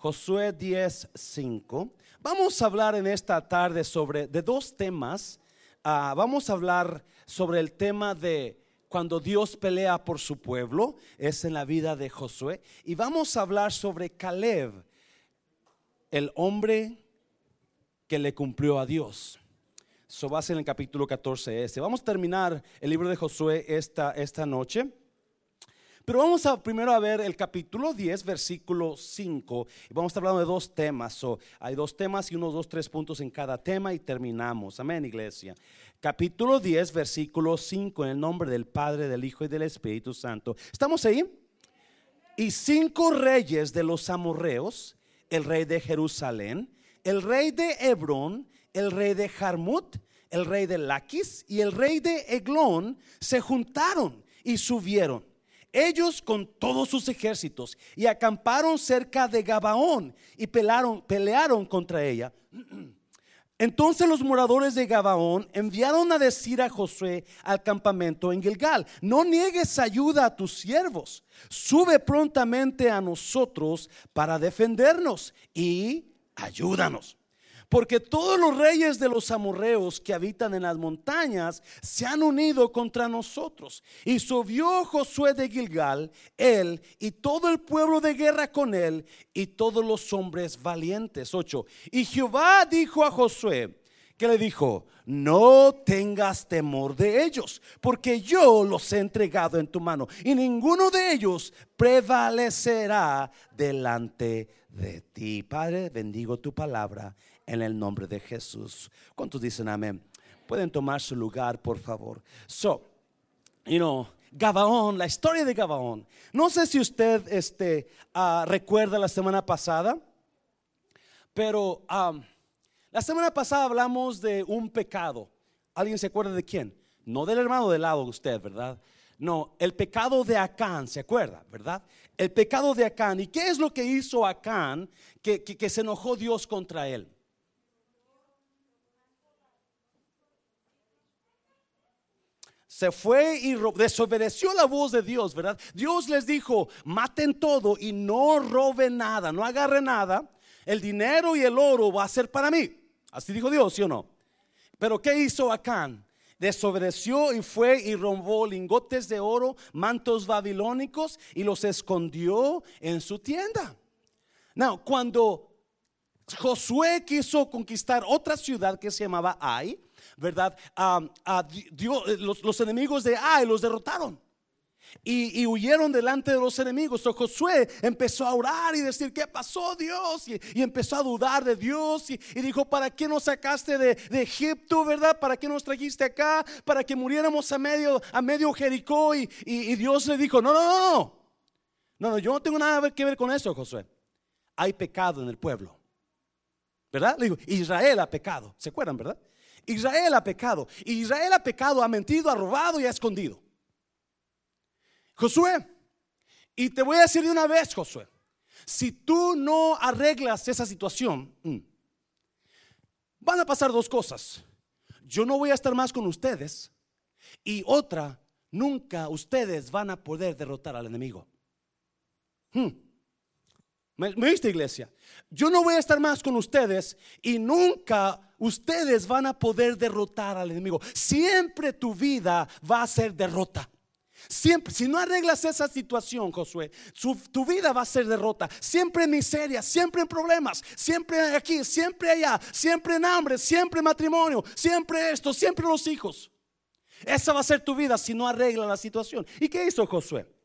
Josué 10:5. Vamos a hablar en esta tarde sobre de dos temas. Ah, vamos a hablar sobre el tema de cuando Dios pelea por su pueblo, es en la vida de Josué. Y vamos a hablar sobre Caleb, el hombre que le cumplió a Dios. Eso va a ser en el capítulo 14 este. Vamos a terminar el libro de Josué esta, esta noche. Pero vamos a primero a ver el capítulo 10, versículo 5. Y vamos a estar hablando de dos temas. hay dos temas y unos dos, tres puntos en cada tema y terminamos. Amén, iglesia. Capítulo 10, versículo 5, en el nombre del Padre, del Hijo y del Espíritu Santo. ¿Estamos ahí? Y cinco reyes de los amorreos, el rey de Jerusalén, el rey de Hebrón, el rey de Jarmut, el rey de Laquis y el rey de Eglón se juntaron y subieron ellos con todos sus ejércitos y acamparon cerca de Gabaón y pelearon, pelearon contra ella. Entonces los moradores de Gabaón enviaron a decir a Josué al campamento en Gilgal, no niegues ayuda a tus siervos, sube prontamente a nosotros para defendernos y ayúdanos. Porque todos los reyes de los amorreos que habitan en las montañas se han unido contra nosotros. Y subió Josué de Gilgal, él y todo el pueblo de guerra con él y todos los hombres valientes. 8. Y Jehová dijo a Josué, que le dijo, no tengas temor de ellos, porque yo los he entregado en tu mano y ninguno de ellos prevalecerá delante de ti. Padre, bendigo tu palabra en el nombre de Jesús. ¿Cuántos dicen amén? Pueden tomar su lugar, por favor. So, you know, Gabaón, la historia de Gabaón. No sé si usted este, uh, recuerda la semana pasada, pero la semana pasada hablamos de un pecado. ¿Alguien se acuerda de quién? No del hermano del lado de usted, ¿verdad? No, el pecado de Acán, ¿se acuerda, verdad? El pecado de Acán. ¿Y qué es lo que hizo Acán que, que se enojó Dios contra él? Se fue y desobedeció la voz de Dios, ¿verdad? Dios les dijo, maten todo y no roben nada, no agarren nada. El dinero y el oro va a ser para mí. Así dijo Dios, ¿sí o no? Pero ¿qué hizo Acán? Desobedeció y fue y robó lingotes de oro, mantos babilónicos y los escondió en su tienda. Now, cuando Josué quiso conquistar otra ciudad que se llamaba Ai, ¿verdad? los, enemigos de Ai los derrotaron. Y, huyeron delante de los enemigos. So, Josué empezó a orar y decir, ¿qué pasó Dios? Y, empezó a dudar de Dios y, dijo, ¿para qué nos sacaste de, Egipto, verdad? ¿Para qué nos trajiste acá? Para que muriéramos a medio, a medio Jericó. Y, Dios le dijo, no, no, no, no, no, yo no tengo nada que ver con eso, Josué. Hay pecado en el pueblo. ¿Verdad? Le digo, Israel ha pecado. ¿Se acuerdan, verdad? Israel ha pecado. Israel ha pecado, ha mentido, ha robado y ha escondido. Josué, y te voy a decir de una vez, Josué, si tú no arreglas esa situación, mm, van a pasar dos cosas. Yo no voy a estar más con ustedes y otra, nunca ustedes van a poder derrotar al enemigo. Hmm. ¿Me, viste, iglesia? Yo no voy a estar más con ustedes y nunca ustedes van a poder derrotar al enemigo. Siempre tu vida va a ser derrota. Siempre, si no arreglas esa situación, Josué, tu vida va a ser derrota. Siempre en miseria, siempre en problemas, siempre aquí, siempre allá, siempre en hambre, siempre en matrimonio, siempre esto, siempre los hijos. Esa va a ser tu vida si no arreglas la situación. ¿Y qué hizo Josué?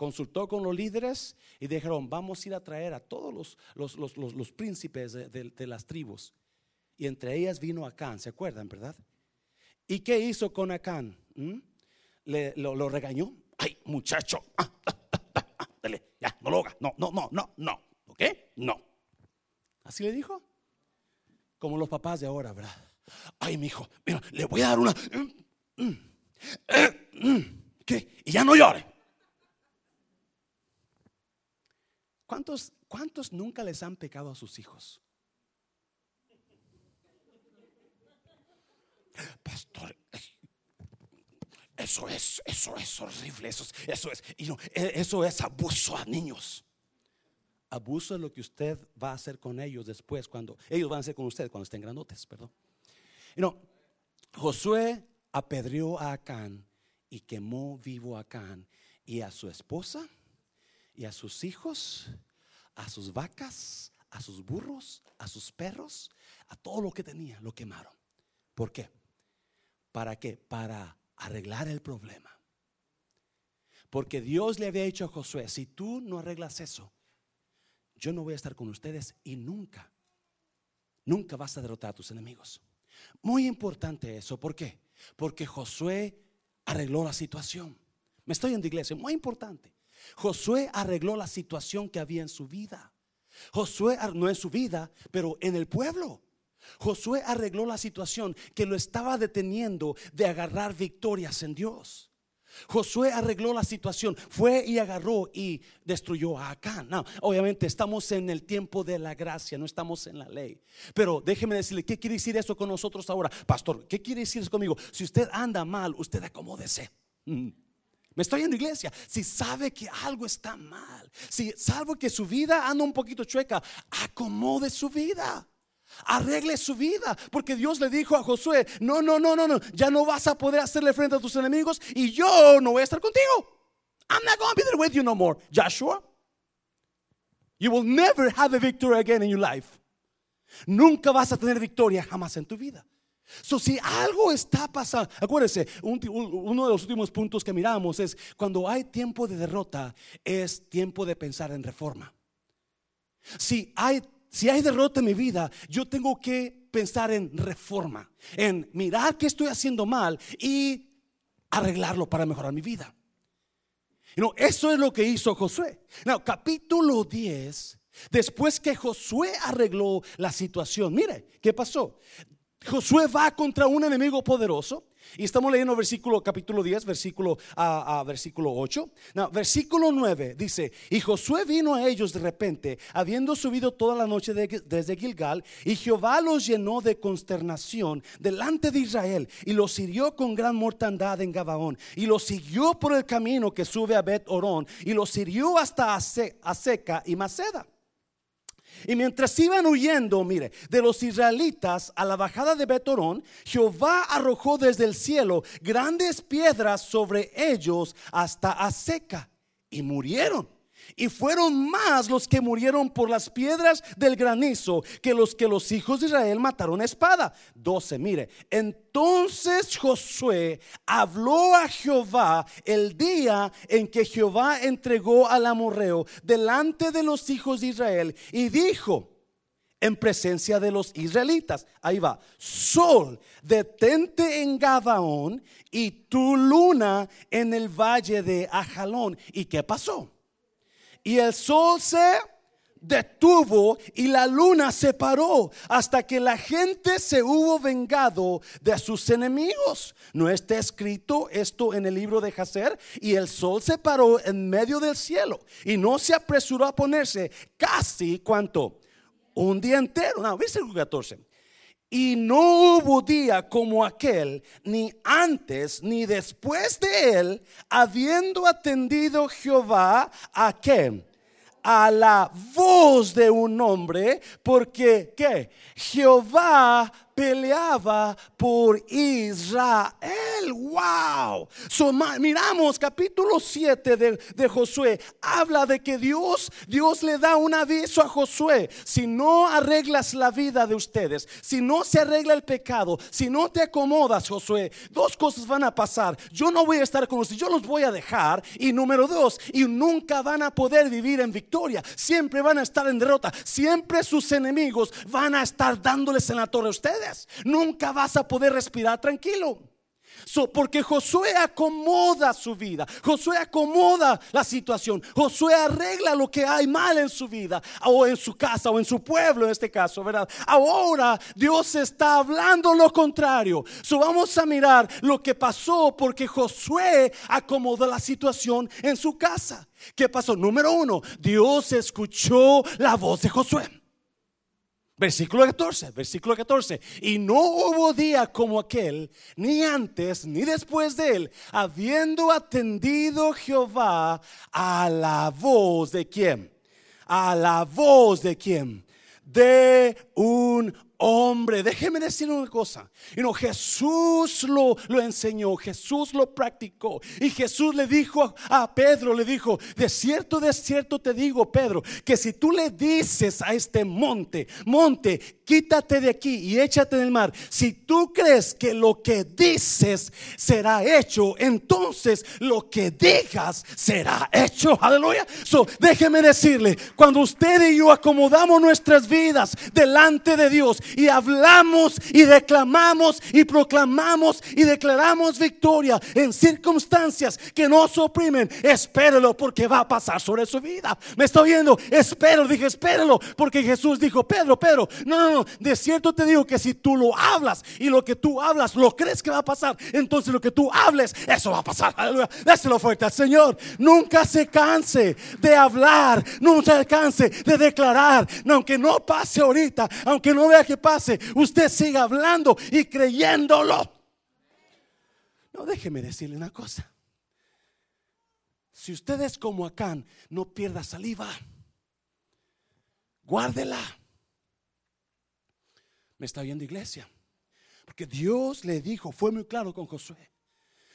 Consultó con los líderes y dijeron, vamos a ir a traer a todos los, los, príncipes de, las tribus. Y entre ellas vino Acán, ¿se acuerdan, verdad? ¿Y qué hizo con Acán? ¿Mm? Le, lo, regañó. Ay, muchacho, ah, ah, ah, dale, ya, no lo haga. No, no, no, no, no. ¿Ok? No. Así le dijo. Como los papás de ahora, ¿verdad? Ay, mi hijo, mira, le voy a dar una. Mm, mm, eh, ¿Qué? Y ya no llore. ¿Cuántos, ¿Cuántos nunca les han pecado a sus hijos? Pastor, eso es, eso es horrible, eso es, eso es, e, eso es abuso a niños. abuso de lo que usted va a hacer con ellos después, cuando ellos van a hacer con usted cuando estén grandotes, perdón. Y no, Josué apedreó a Acán y quemó vivo a Acán y a su esposa y a sus hijos, a sus vacas, a sus burros, a sus perros, a todo lo que tenía, lo quemaron. ¿Por qué? ¿Para qué? Para arreglar el problema. Porque Dios le había dicho a Josué, si tú no arreglas eso, yo no voy a estar con ustedes y nunca, nunca vas a derrotar a tus enemigos. Muy importante eso, ¿por qué? Porque Josué arregló la situación. Me estoy en la iglesia, muy importante. Josué arregló la situación que había en su vida. Josué, no en su vida, pero en el pueblo. Josué arregló la situación que lo estaba deteniendo de agarrar victorias en Dios. Josué arregló la situación, fue y agarró y destruyó a Acán. obviamente estamos en el tiempo de la gracia, no estamos en la ley. Pero déjeme decirle, ¿qué quiere decir eso con nosotros ahora? Pastor, ¿qué quiere decir eso conmigo? Si usted anda mal, usted acomódese. Mm. Me estoy en la iglesia. Si sabe que algo está mal, si sabe que su vida anda un poquito chueca, acomode su vida. Arregle su vida, porque Dios le dijo a Josué, no, no, no, no, no, ya no vas a poder hacerle frente a tus enemigos y yo no voy a estar contigo. I'm not going to be there with you no more. Joshua, you will never have a victory again in your life. Nunca vas a tener victoria jamás en tu vida. So, si algo está pasando, acuérdese, uno de los últimos puntos que miramos es cuando hay tiempo de derrota, es tiempo de pensar en reforma. Si hay si hay derrota en mi vida, yo tengo que pensar en reforma, en mirar qué estoy haciendo mal y arreglarlo para mejorar mi vida. No, eso es lo que hizo Josué. No, capítulo 10, después que Josué arregló la situación, mire, ¿qué pasó? Josué va contra un enemigo poderoso. Y estamos leyendo versículo capítulo 10, versículo a, versículo 8. versículo 9 dice, y Josué vino a ellos de repente, habiendo subido toda la noche desde Gilgal, y Jehová los llenó de consternación delante de Israel, y los hirió con gran mortandad en Gabaón, y los siguió por el camino que sube a Bet Orón, y los hirió hasta Aseca y Maceda. Y mientras iban huyendo, mire, de los israelitas a la bajada de Betorón, Jehová arrojó desde el cielo grandes piedras sobre ellos hasta a seca y murieron. Y fueron más los que murieron por las piedras del granizo que los que los hijos de Israel mataron a espada. 12, mire. Entonces Josué habló a Jehová el día en que Jehová entregó al amorreo delante de los hijos de Israel y dijo, en presencia de los israelitas. Ahí va. Sol, detente en Gabaón y tu luna en el valle de Ajalón. ¿Y qué pasó? Y el sol se detuvo y la luna se paró hasta que la gente se hubo vengado de sus enemigos. ¿No está escrito esto en el libro de Jacer? Y el sol se paró en medio del cielo y no se apresuró a ponerse casi cuánto? Un día entero. No, versículo 14. Y no hubo día como aquel, ni antes ni después de él, habiendo atendido Jehová a qué? A la voz de un hombre, porque ¿qué? Jehová peleaba por Israel. Wow. miramos capítulo 7 de, de, Josué. Habla de que Dios, Dios le da un aviso a Josué. Si no arreglas la vida de ustedes, si no se arregla el pecado, si no te acomodas, Josué, dos cosas van a pasar. Yo no voy a estar con ustedes, yo los voy a dejar. Y número dos, y nunca van a poder vivir en victoria. Siempre van a estar en derrota. Siempre sus enemigos van a estar dándoles en la torre a ustedes nunca vas a poder respirar tranquilo. porque Josué acomoda su vida, Josué acomoda la situación, Josué arregla lo que hay mal en su vida, o en su casa, o en su pueblo en este caso, ¿verdad? Ahora Dios está hablando lo contrario. So vamos a mirar lo que pasó porque Josué acomodó la situación en su casa. ¿Qué pasó? Número uno, Dios escuchó la voz de Josué. Versículo 14, versículo 14. Y no hubo día como aquel, ni antes ni después de él, habiendo atendido Jehová a la voz de quién? a la voz de quién? De un hombre. Déjeme decir una cosa. Y no, Jesús lo, lo enseñó, Jesús lo practicó. Y Jesús le dijo a Pedro, le dijo, de cierto, de cierto te digo, Pedro, que si tú le dices a este monte, monte, quítate de aquí y échate en el mar. Si tú crees que lo que dices será hecho, entonces lo que digas será hecho. Aleluya. So, déjeme decirle, cuando usted y yo acomodamos nuestras vidas delante de Dios, y hablamos y reclamamos y proclamamos y declaramos victoria en circunstancias que nos oprimen, espérelo porque va a pasar sobre su vida. Me está viendo, espero, dije, espérelo porque Jesús dijo, Pedro, Pedro, no, no, no, de cierto te digo que si tú lo hablas y lo que tú hablas lo crees que va a pasar, entonces lo que tú hables, eso va a pasar. Aleluya, dáselo fuerte al Señor. Nunca se canse de hablar, nunca se canse de declarar, aunque no pase ahorita, aunque no vea que pase, usted siga hablando y creyéndolo. No, déjeme decirle una cosa. Si usted es como Acán, no pierda saliva. Guárdela. Me está viendo iglesia. Porque Dios le dijo, fue muy claro con Josué,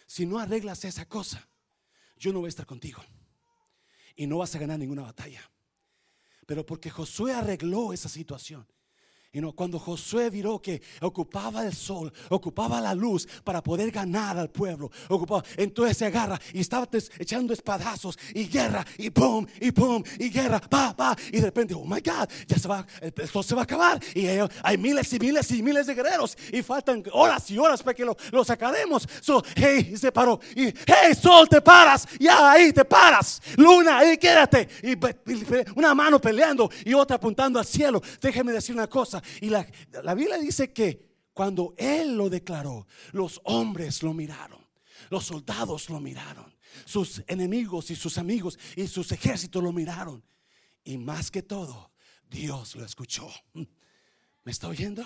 si no arreglas esa cosa, yo no voy a estar contigo. Y no vas a ganar ninguna batalla. Pero porque Josué arregló esa situación, y no, cuando Josué viró que ocupaba el sol, ocupaba la luz para poder ganar al pueblo, ocupaba, entonces se agarra y estaba echando espadazos y guerra y pum y pum y guerra, pa, pa, y de repente, oh my God, ya se va, sol se va a acabar y hay miles y miles y miles de guerreros y faltan horas y horas para que lo, lo sacaremos. So, hey, se paró y hey, sol, te paras, ya ahí te paras, luna, ahí quédate y una mano peleando y otra apuntando al cielo. Déjeme decir una cosa. Y la, Biblia dice que cuando él lo declaró, los hombres lo miraron, los soldados lo miraron, sus enemigos y sus amigos y sus ejércitos lo miraron. Y más que todo, Dios lo escuchó. ¿Me está oyendo?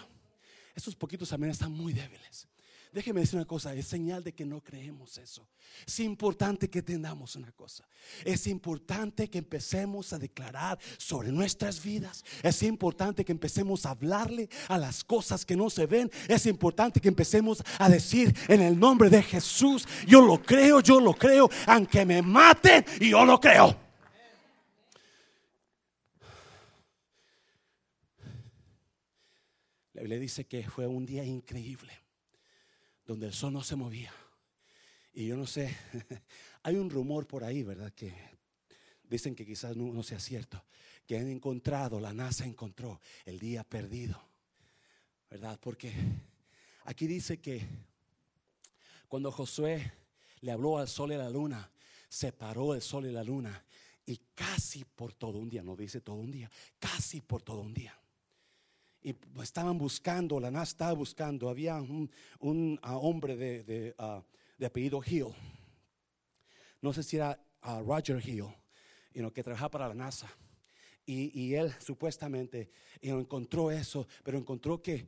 Esos poquitos amén están muy débiles. Déjeme decir una cosa, es señal de que no creemos eso. Es importante que entendamos una cosa. Es importante que empecemos a declarar sobre nuestras vidas. Es importante que empecemos a hablarle a las cosas que no se ven. Es importante que empecemos a decir en el nombre de Jesús, yo lo creo, yo lo creo, aunque me maten, yo lo creo. Biblia dice que fue un día increíble donde el sol no se movía. Y yo no sé, hay un rumor por ahí, ¿verdad? Que dicen que quizás no, sea cierto, que han encontrado, la NASA encontró el día perdido, ¿verdad? Porque aquí dice que cuando Josué le habló al sol y a la luna, separó el sol y la luna y casi por todo un día, no dice todo un día, casi por todo un día y estaban buscando, la NASA estaba buscando, había un, ah, hombre de, ah, de, apellido Hill, no sé si era ah, Roger Hill, que trabajaba para la NASA. Y, él supuestamente encontró eso, pero encontró que,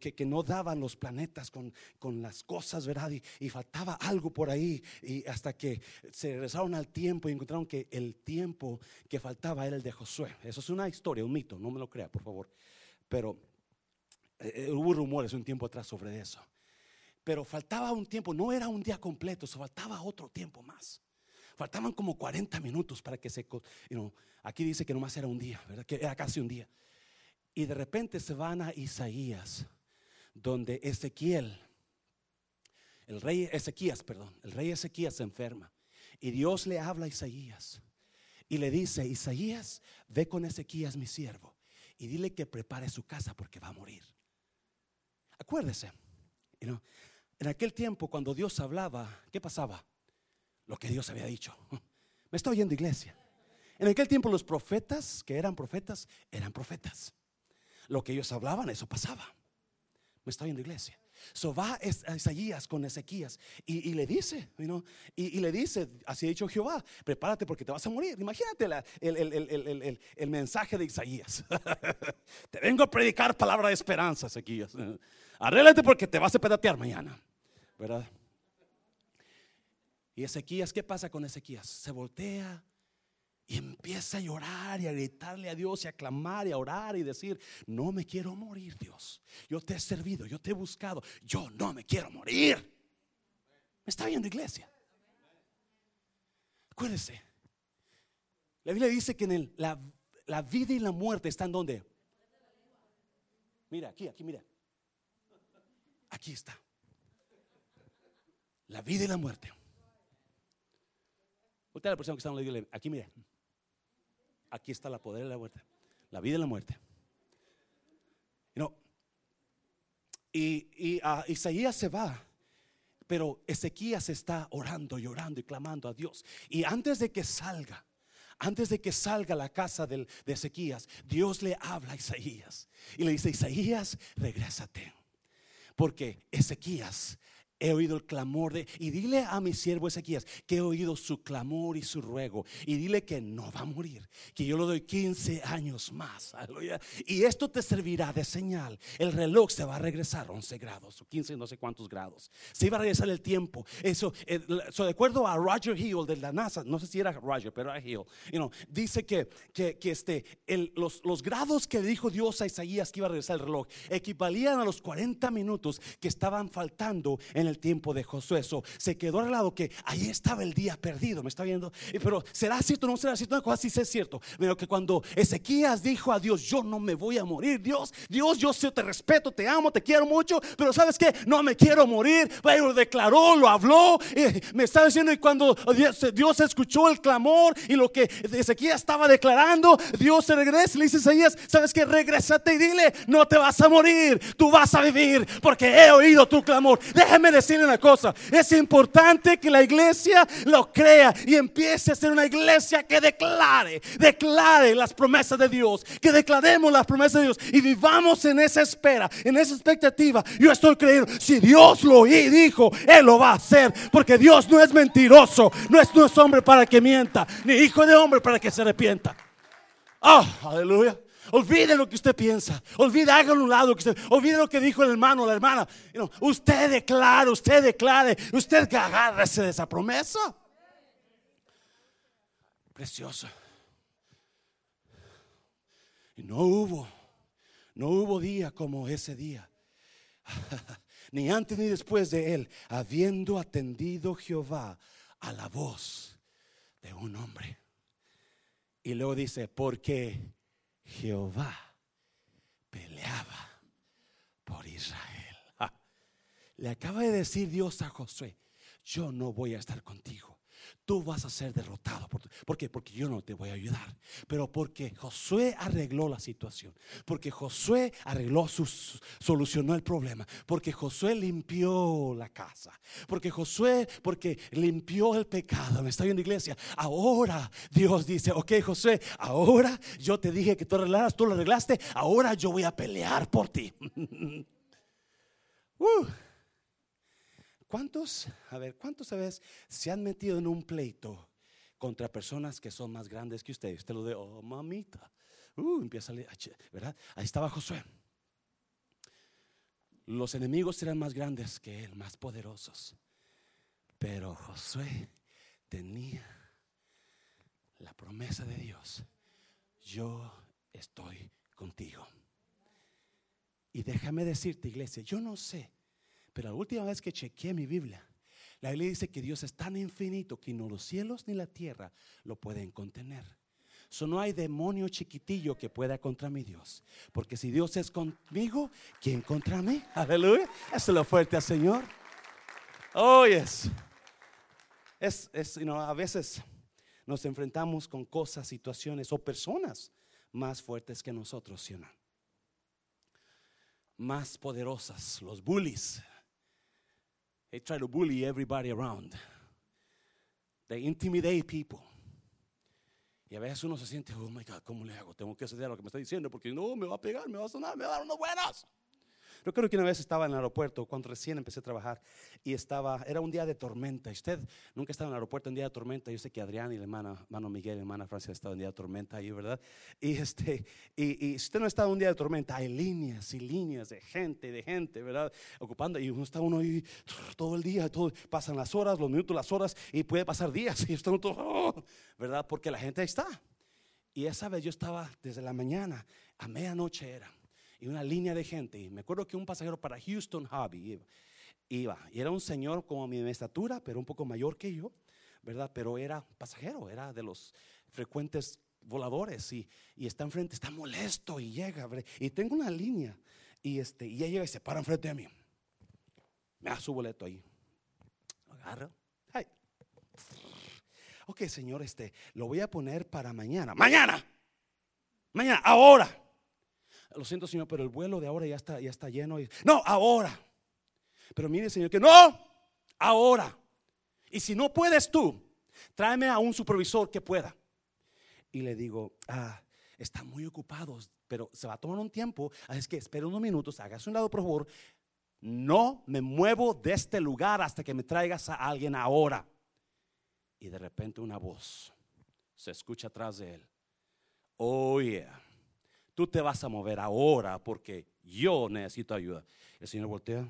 que, que, no daban los planetas con, con las cosas, ¿verdad? Y, y, faltaba algo por ahí. Y hasta que se regresaron al tiempo y encontraron que el tiempo que faltaba era el de Josué. Eso es una historia, un mito, no me lo crea, por favor. Pero eh, eh, hubo rumores un tiempo atrás sobre eso. Pero faltaba un tiempo, no era un día completo, faltaba otro tiempo más. Faltaban como 40 minutos para que se... aquí dice que nomás era un día, ¿verdad? Que era casi un día. Y de repente se van a Isaías, donde Ezequiel, el rey Ezequías, perdón, el rey Ezequías se enferma. Y Dios le habla a Isaías y le dice, Isaías, ve con Ezequías mi siervo y dile que prepare su casa porque va a morir. Acuérdese, en aquel tiempo cuando Dios hablaba, ¿qué pasaba? Lo que Dios había dicho. Me está oyendo iglesia. En aquel tiempo los profetas, que eran profetas, eran profetas. Lo que ellos hablaban, eso pasaba. Me está oyendo iglesia. So va Isaías con Ezequías y, le dice, y, le dice, así ha dicho Jehová, prepárate porque te vas a morir. Imagínate el, mensaje de Isaías. te vengo a predicar palabra de esperanza, Ezequías. Arréglate porque te vas a pedatear mañana, ¿verdad? Y Ezequías, ¿qué pasa con Ezequías? Se voltea Y empieza a llorar y a gritarle a Dios y a clamar y a orar y decir, no me quiero morir Dios. Yo te he servido, yo te he buscado, yo no me quiero morir. ¿Me está viendo iglesia? Acuérdese, la Biblia dice que en el, la, la vida y la muerte están donde. Mira, aquí, aquí, mira. Aquí está. La vida y la muerte. Usted la persona que está en la aquí mira. Aquí está la poder de la muerte. La vida y la muerte. y, y uh, Isaías se va. Pero Ezequías está orando, llorando y clamando a Dios. Y antes de que salga, antes de que salga la casa de Ezequías, Dios le habla a Isaías y le dice, Isaías, regrésate. Porque Ezequías he oído el clamor de, y dile a mi siervo Ezequías que he oído su clamor y su ruego, y dile que no va a morir, que yo le doy 15 años más. Y esto te servirá de señal. El reloj se va a regresar 11 grados, o 15, no sé cuántos grados. Se iba a regresar el tiempo. Eso, eh, de acuerdo a Roger Hill de la NASA, no sé si era Roger, pero era Hill, you know, dice que, que, este, los, los grados que dijo Dios a Isaías que iba a regresar el reloj equivalían a los 40 minutos que estaban faltando en el el tiempo de Josué. Eso se quedó al lado que ahí estaba el día perdido. ¿Me está viendo? Pero será cierto, no será cierto. Una cosa sí es cierto. Pero que cuando Ezequías dijo a Dios, yo no me voy a morir, Dios, Dios, yo te respeto, te amo, te quiero mucho, pero sabes que no me quiero morir. Pero lo declaró, lo habló, me está diciendo. Y cuando Dios, escuchó el clamor y lo que Ezequías estaba declarando, Dios se regresa y le dice a Ezequías, sabes que regrésate y dile, no te vas a morir, tú vas a vivir, porque he oído tu clamor. Déjeme decirle una cosa, es importante que la iglesia lo crea y empiece a ser una iglesia que declare, declare las promesas de Dios, que declaremos las promesas de Dios y vivamos en esa espera, en esa expectativa. Yo estoy creyendo, si Dios lo dijo, Él lo va a hacer, porque Dios no es mentiroso, no es, no es hombre para que mienta, ni hijo de hombre para que se arrepienta. Ah, aleluya. Olvide lo que usted piensa. Olvide, hágalo un lado. olvide lo que dijo el hermano la hermana. usted declara, usted declare. Usted que agárrese de esa promesa. Preciosa. Y no hubo, no hubo día como ese día. ni antes ni después de él, habiendo atendido Jehová a la voz de un hombre. Y luego dice, porque Jehová peleaba por Israel. Le acaba de decir Dios a Josué, yo no voy a estar contigo tú vas a ser derrotado. ¿Por qué? Porque yo no te voy a ayudar. Pero porque Josué arregló la situación. Porque Josué arregló, su, solucionó el problema. Porque Josué limpió la casa. Porque Josué, porque limpió el pecado. ¿Me está viendo iglesia? Ahora Dios dice, ok Josué, ahora yo te dije que tú arreglaras, tú lo arreglaste. Ahora yo voy a pelear por ti. uh. ¿Cuántos, a ver, cuántos veces se han metido en un pleito contra personas que son más grandes que ustedes? Usted lo de, oh mamita, uh, empieza a leer, ¿verdad? Ahí estaba Josué. Los enemigos eran más grandes que él, más poderosos. Pero Josué tenía la promesa de Dios. Yo estoy contigo. Y déjame decirte, iglesia, yo no sé pero la última vez que chequeé mi Biblia, la Biblia dice que Dios es tan infinito que no los cielos ni la tierra lo pueden contener. So, no hay demonio chiquitillo que pueda contra mi Dios. Porque si Dios es conmigo, ¿quién contra mí? Aleluya. Eso es lo fuerte al Señor. Oh, yes. Es, es a veces nos enfrentamos con cosas, situaciones o personas más fuertes que nosotros, ¿sí no? Más poderosas, los bullies, They try to bully everybody around. They intimidate people. Y a veces uno se siente, oh my God, ¿cómo le hago? Tengo que ceder a lo que me está diciendo porque no, me va a pegar, me va a sonar, me va a dar unos buenos. Recuerdo que una vez estaba en el aeropuerto cuando recién empecé a trabajar y estaba, era un día de tormenta. Usted nunca estaba en el aeropuerto en día de tormenta. Yo sé que Adrián y la hermana, hermano Miguel y la hermana Francia estado en día de tormenta ahí, ¿verdad? Y, este, y, y usted no está en un día de tormenta, hay líneas y líneas de gente, de gente, ¿verdad? Ocupando. Y uno está uno ahí todo el día, todo, pasan las horas, los minutos, las horas y puede pasar días. Y usted todo, oh, ¿verdad? Porque la gente ahí está. Y esa vez yo estaba desde la mañana, a medianoche era, y una línea de gente. Y me acuerdo que un pasajero para Houston Hobby iba, y era un señor como mi estatura, pero un poco mayor que yo, ¿verdad? Pero era pasajero, era de los frecuentes voladores y, y está enfrente, está molesto y llega, y tengo una línea y este y ella llega y se para enfrente de mí. Me da su boleto ahí. Agarra. Ok, Señor, este, lo voy a poner para mañana. Mañana. Mañana, ahora. Lo siento, Señor, pero el vuelo de ahora ya está, ya está lleno. no, ahora. Pero mire, Señor, que no, ahora. Y si no puedes tú, tráeme a un supervisor que pueda. Y le digo, ah, están muy ocupados, pero se va a tomar un tiempo. Así es que espera unos minutos, hágase un lado, por favor. No me muevo de este lugar hasta que me traigas a alguien ahora. Y de repente una voz se escucha atrás de él. Oh, yeah. Tú te vas a mover ahora porque yo necesito ayuda. El Señor voltea.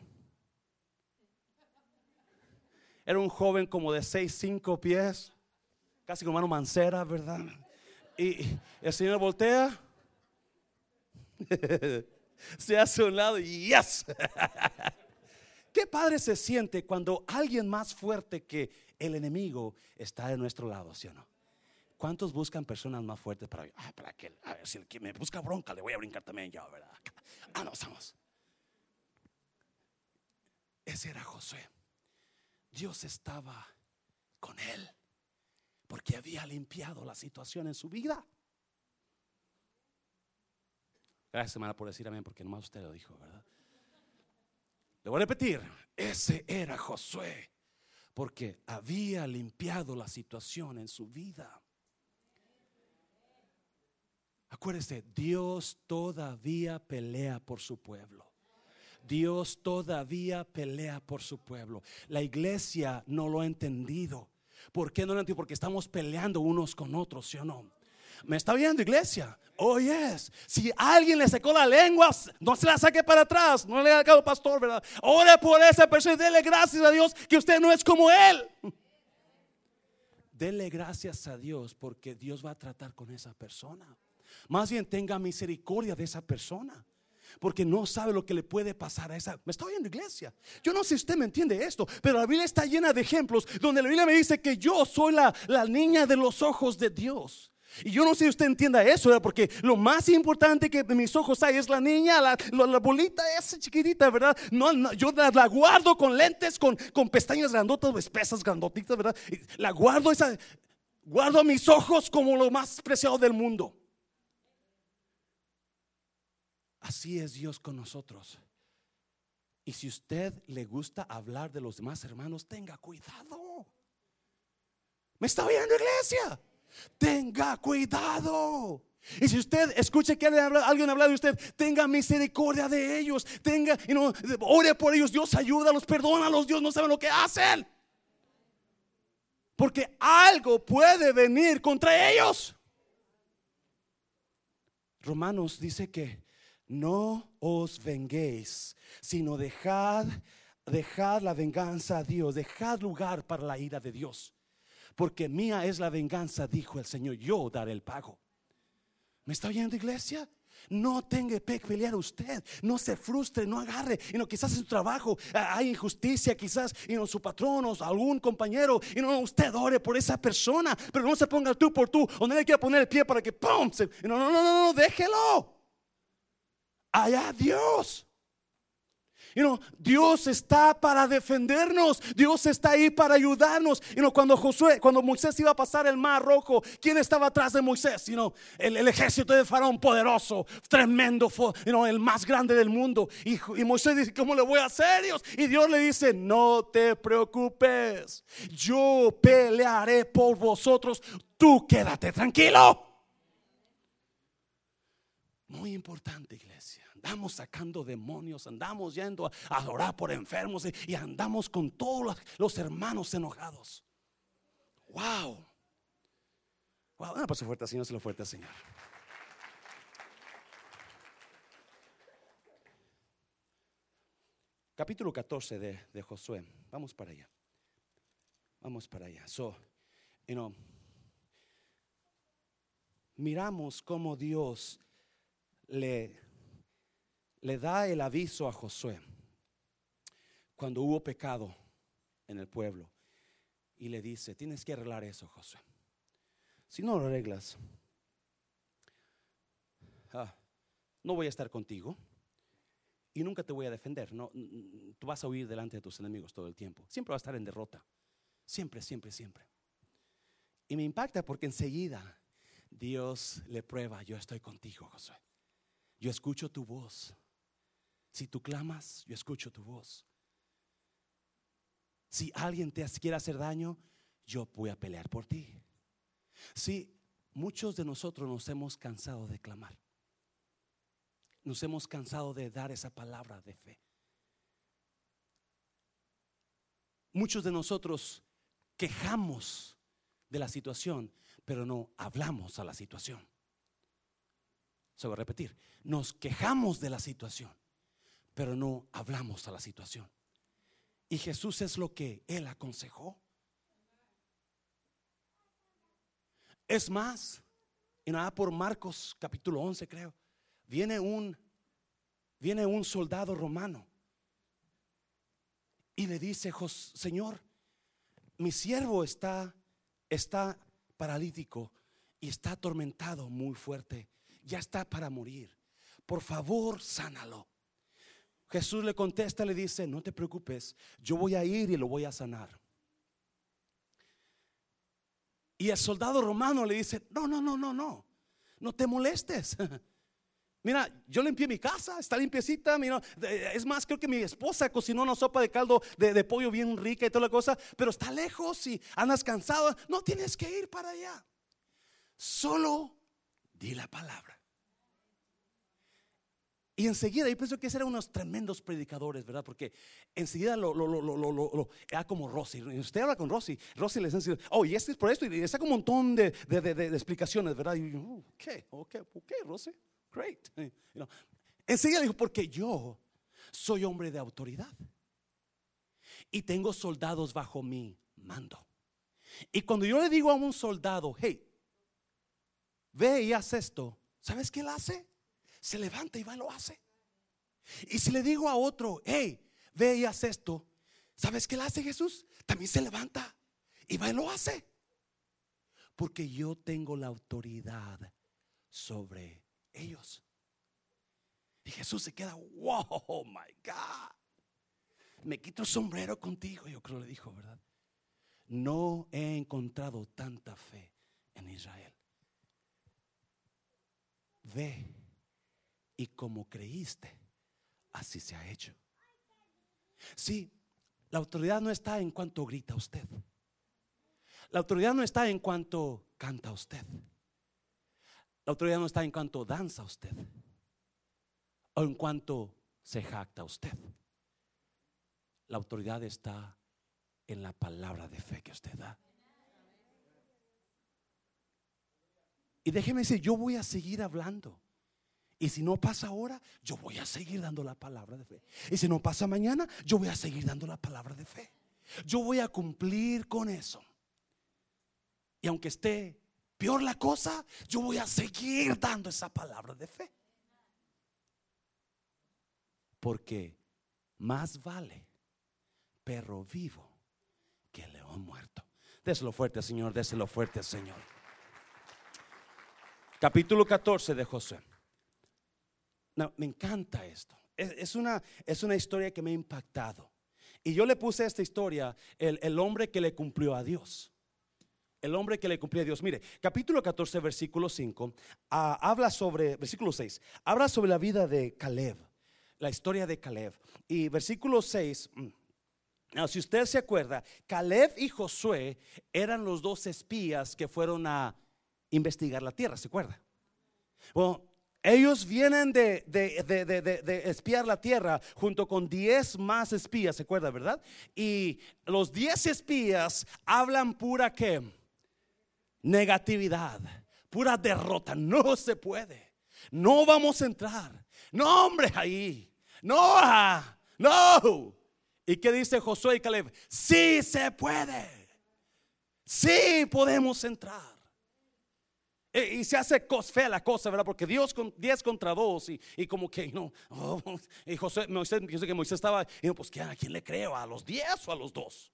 Era un joven como de 6, 5 pies, casi como mano mancera, ¿verdad? Y el Señor voltea, se hace a un lado y yes. Qué padre se siente cuando alguien más fuerte que el enemigo está de nuestro lado, ¿sí o no? ¿Cuántos buscan personas más fuertes para, ah, para que, a ver, si el que me busca bronca, le voy a brincar también yo, ¿verdad? Ah, no, estamos. Ese era Josué. Dios estaba con él porque había limpiado la situación en su vida. Gracias, hermana, por decir amén, porque nomás usted lo dijo, ¿verdad? Le voy a repetir, ese era Josué, porque había limpiado la situación en su vida. Acuérdese, Dios todavía pelea por su pueblo. Dios todavía pelea por su pueblo. La iglesia no lo ha entendido. ¿Por qué no lo ha entendido? Porque estamos peleando unos con otros, ¿sí o no? ¿Me está viendo iglesia? Oh, yes. Si alguien le secó la lengua, no se la saque para atrás. No le haga al pastor, ¿verdad? Ore por esa persona y dele gracias a Dios que usted no es como él. Dele gracias a Dios porque Dios va a tratar con esa persona. Más bien tenga misericordia de esa persona porque no sabe lo que le puede pasar a esa. Me está oyendo iglesia. Yo no sé si usted me entiende esto, pero la Biblia está llena de ejemplos donde la Biblia me dice que yo soy la, la niña de los ojos de Dios. Y yo no sé si usted entienda eso, porque lo más importante que mis ojos hay es la niña, la, bolita esa chiquitita, ¿verdad? No, yo la, guardo con lentes, con, con pestañas grandotas, espesas, grandotitas, ¿verdad? la guardo esa, guardo mis ojos como lo más preciado del mundo. Así es Dios con nosotros. Y si usted le gusta hablar de los demás hermanos, tenga cuidado. ¿Me está oyendo, iglesia? Tenga cuidado. Y si usted escuche que alguien habla de usted, tenga misericordia de ellos. Tenga, y no, ore por ellos. Dios ayuda los los Dios no sabe lo que hacen. Porque algo puede venir contra ellos. Romanos dice que no os venguéis, sino dejad, dejad la venganza a Dios, dejad lugar para la ira de Dios porque mía es la venganza, dijo el Señor, yo daré el pago. ¿Me está oyendo iglesia? No tenga que pelear usted, no se frustre, no agarre, y no quizás en su trabajo ah, hay injusticia, quizás y no su patrón o algún compañero, y no usted ore por esa persona, pero no se ponga tú por tú, o no le quiera poner el pie para que pum, no, no, no, no, déjelo. Allá Dios. You Dios está para defendernos, Dios está ahí para ayudarnos. You cuando Josué, cuando Moisés iba a pasar el mar rojo, ¿quién estaba atrás de Moisés? You el, el, ejército de Faraón poderoso, tremendo, el más grande del mundo. Y, y, Moisés dice, ¿cómo le voy a hacer Dios? Y Dios le dice, no te preocupes, yo pelearé por vosotros, tú quédate tranquilo. Muy importante, iglesia. Andamos sacando demonios, andamos yendo a, orar por enfermos y, andamos con todos los, hermanos enojados. Wow. Wow, una paso fuerte, Señor, se lo fuerte, Señor. Capítulo 14 de, de Josué. Vamos para allá. Vamos para allá. So, you know, miramos cómo Dios le, le da el aviso a Josué cuando hubo pecado en el pueblo y le dice, tienes que arreglar eso, Josué. Si no lo arreglas, ah, no voy a estar contigo y nunca te voy a defender. No, tú vas a huir delante de tus enemigos todo el tiempo. Siempre vas a estar en derrota. Siempre, siempre, siempre. Y me impacta porque enseguida Dios le prueba, yo estoy contigo, Josué. Yo escucho tu voz. Si tú clamas, yo escucho tu voz. Si alguien te quiere hacer daño, yo voy a pelear por ti. Si muchos de nosotros nos hemos cansado de clamar. Nos hemos cansado de dar esa palabra de fe. Muchos de nosotros quejamos de la situación, pero no hablamos a la situación. Se va a repetir, nos quejamos de la situación, pero no hablamos a la situación. Y Jesús es lo que Él aconsejó. Es más, y nada por Marcos capítulo 11 creo, viene un, viene un soldado romano y le dice, Señor, mi siervo está, está paralítico y está atormentado muy fuerte, ya está para morir. Por favor, sánalo. Jesús le contesta, le dice, no te preocupes, yo voy a ir y lo voy a sanar. Y el soldado romano le dice, no, no, no, no, no, no te molestes. Mira, yo limpié mi casa, está limpiecita. Mira, es más, creo que mi esposa cocinó una sopa de caldo de, pollo bien rica y toda la cosa, pero está lejos y andas cansado. No tienes que ir para allá. Solo di la palabra. Y enseguida, yo pienso que eran unos tremendos predicadores, ¿verdad? Porque enseguida lo, lo, lo, lo, lo era como Rosy. Usted habla con Rosy, Rosy le dice, oh, y este es por esto, y como un montón de, de, de, explicaciones, ¿verdad? Y, oh, ¿qué? ¿Ok? ¿Qué, Rosy? Great. Enseguida dijo, porque yo soy hombre de autoridad y tengo soldados bajo mi mando. Y cuando yo le digo a un soldado, hey, ve y haz esto, ¿sabes qué él hace? Se levanta y va y lo hace. Y si le digo a otro, hey, ve y haz esto, ¿sabes qué él hace Jesús? También se levanta y va y lo hace. Porque yo tengo la autoridad sobre ellos. Y Jesús se queda, wow, oh my God. Me quito el sombrero contigo, yo creo le dijo, ¿verdad? No he encontrado tanta fe en Israel. Ve y como creíste, así se ha hecho. Sí, la autoridad no está en cuanto grita usted. La autoridad no está en cuanto canta usted. La autoridad no está en cuanto danza usted o en cuanto se jacta usted. La autoridad está en la palabra de fe que usted da. Y déjeme decir, yo voy a seguir hablando. Y si no pasa ahora, yo voy a seguir dando la palabra de fe. Y si no pasa mañana, yo voy a seguir dando la palabra de fe. Yo voy a cumplir con eso. Y aunque esté peor la cosa, yo voy a seguir dando esa palabra de fe. Porque más vale perro vivo que león muerto. Déselo fuerte, Señor, déselo fuerte, Señor. Capítulo 14 de José. No, me encanta esto. Es, una, es una historia que me ha impactado. Y yo le puse esta historia, el, el hombre que le cumplió a Dios el hombre que le cumplía a Dios. Mire, capítulo 14, versículo 5, ah, habla sobre, versículo 6, habla sobre la vida de Caleb, la historia de Caleb. Y versículo 6, mm, si usted se acuerda, Caleb y Josué eran los dos espías que fueron a investigar la tierra, ¿se acuerda? Bueno, Ellos vienen de, de, de, de, espiar la tierra junto con 10 más espías, ¿se acuerda, verdad? Y los 10 espías hablan pura que negatividad, pura derrota. No se puede. No vamos a entrar. No, hombre, ahí. No, no. ¿Y qué dice Josué y Caleb? Sí se puede. Sí podemos entrar. E, y se hace fea la cosa, ¿verdad? Porque Dios con 10 contra 2 y, como que no. Oh, y José, Moisés, yo sé que Moisés estaba, y no, pues ¿a quién le creo? ¿A los 10 o a los 2?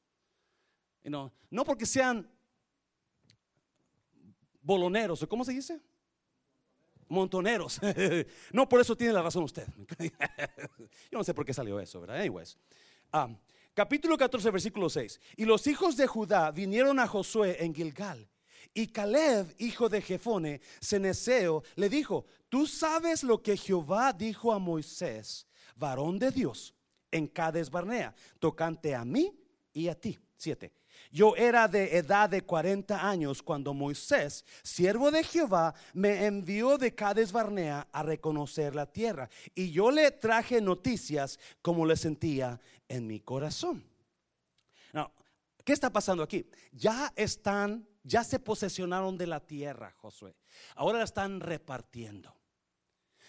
no, no porque sean boloneros, ¿cómo se dice? Montoneros. no, por eso tiene la razón usted. yo no sé por qué salió eso, ¿verdad? Anyways. Ah, capítulo 14, versículo 6. Y los hijos de Judá vinieron a Josué en Gilgal y Caleb, hijo de Jefone, Ceneseo, le dijo, tú sabes lo que Jehová dijo a Moisés, varón de Dios, en Cades Barnea, tocante a mí y a ti. Siete. Yo era de edad de 40 años cuando Moisés, siervo de Jehová, me envió de Cades Barnea a reconocer la tierra. Y yo le traje noticias como le sentía en mi corazón. ¿Qué está pasando aquí? Ya están ya se posesionaron de la tierra, Josué. Ahora la están repartiendo.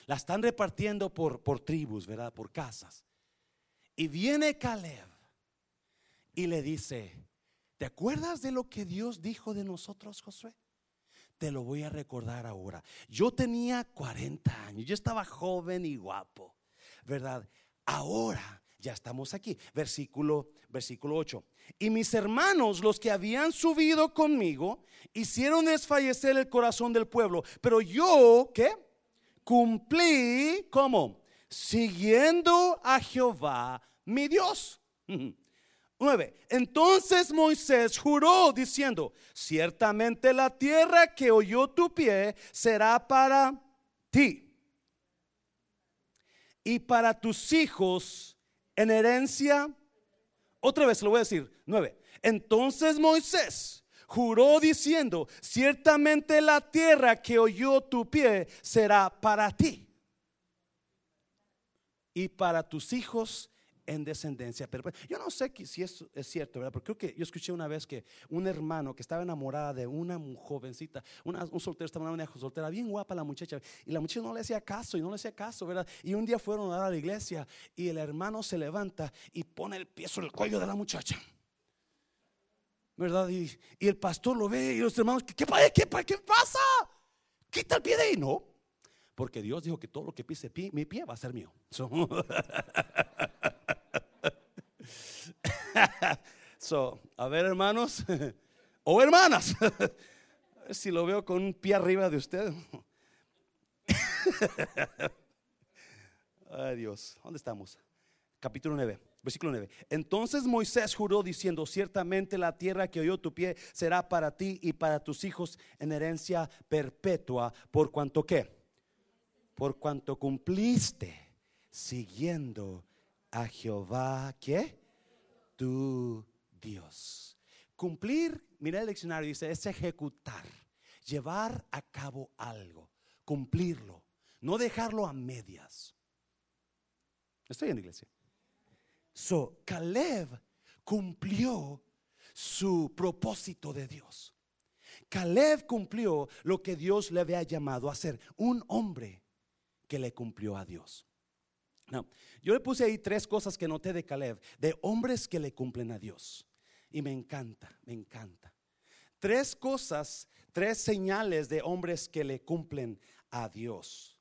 La están repartiendo por, por tribus, ¿verdad? Por casas. Y viene Caleb y le dice, ¿te acuerdas de lo que Dios dijo de nosotros, Josué? Te lo voy a recordar ahora. Yo tenía 40 años, yo estaba joven y guapo, ¿verdad? Ahora ya estamos aquí. Versículo, versículo 8. Y mis hermanos, los que habían subido conmigo, hicieron desfallecer el corazón del pueblo. Pero yo, ¿qué? Cumplí, ¿cómo? Siguiendo a Jehová, mi Dios. 9. Entonces Moisés juró diciendo, ciertamente la tierra que oyó tu pie será para ti y para tus hijos en herencia. Otra vez lo voy a decir, nueve. Entonces Moisés juró diciendo, ciertamente la tierra que oyó tu pie será para ti y para tus hijos en descendencia perpetua. Yo no sé si eso es cierto, ¿verdad? Porque creo que yo escuché una vez que un hermano que estaba enamorada de una jovencita, un soltero estaba una soltera, bien guapa la muchacha, y la muchacha no le hacía caso y no le hacía caso, ¿verdad? Y un día fueron a la iglesia y el hermano se levanta y pone el pie sobre el cuello de la muchacha. ¿Verdad? Y, el pastor lo ve y los hermanos, ¿qué, qué, qué, qué pasa? Quita el pie de ahí, no. Porque Dios dijo que todo lo que pise mi pie va a ser mío. a ver, hermanos o hermanas, si lo veo con un pie arriba de usted. Ay Dios, ¿dónde estamos? Capítulo 9, versículo 9. Entonces Moisés juró diciendo, ciertamente la tierra que oyó tu pie será para ti y para tus hijos en herencia perpetua, por cuanto que, por cuanto cumpliste siguiendo a Jehová, ¿qué? Tu Dios. Cumplir, mira el diccionario, dice, es ejecutar, llevar a cabo algo, cumplirlo, no dejarlo a medias. Estoy en la iglesia. So, Caleb cumplió su propósito de Dios. Caleb cumplió lo que Dios le había llamado a ser, un hombre que le cumplió a Dios. No, yo le puse ahí tres cosas que noté de Caleb, de hombres que le cumplen a Dios. Y me encanta, me encanta. Tres cosas, tres señales de hombres que le cumplen a Dios.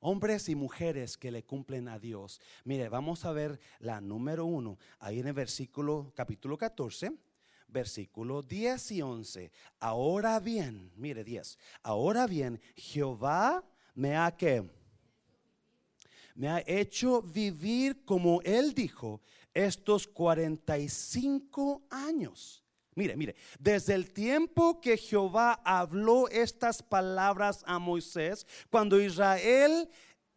Hombres y mujeres que le cumplen a Dios. Mire, vamos a ver la número uno, ahí en el versículo, capítulo 14, versículo 10 y 11. Ahora bien, mire 10, ahora bien, Jehová me ha que me ha hecho vivir como Él dijo estos 45 años. Mire, mire, desde el tiempo que Jehová habló estas palabras a Moisés, cuando Israel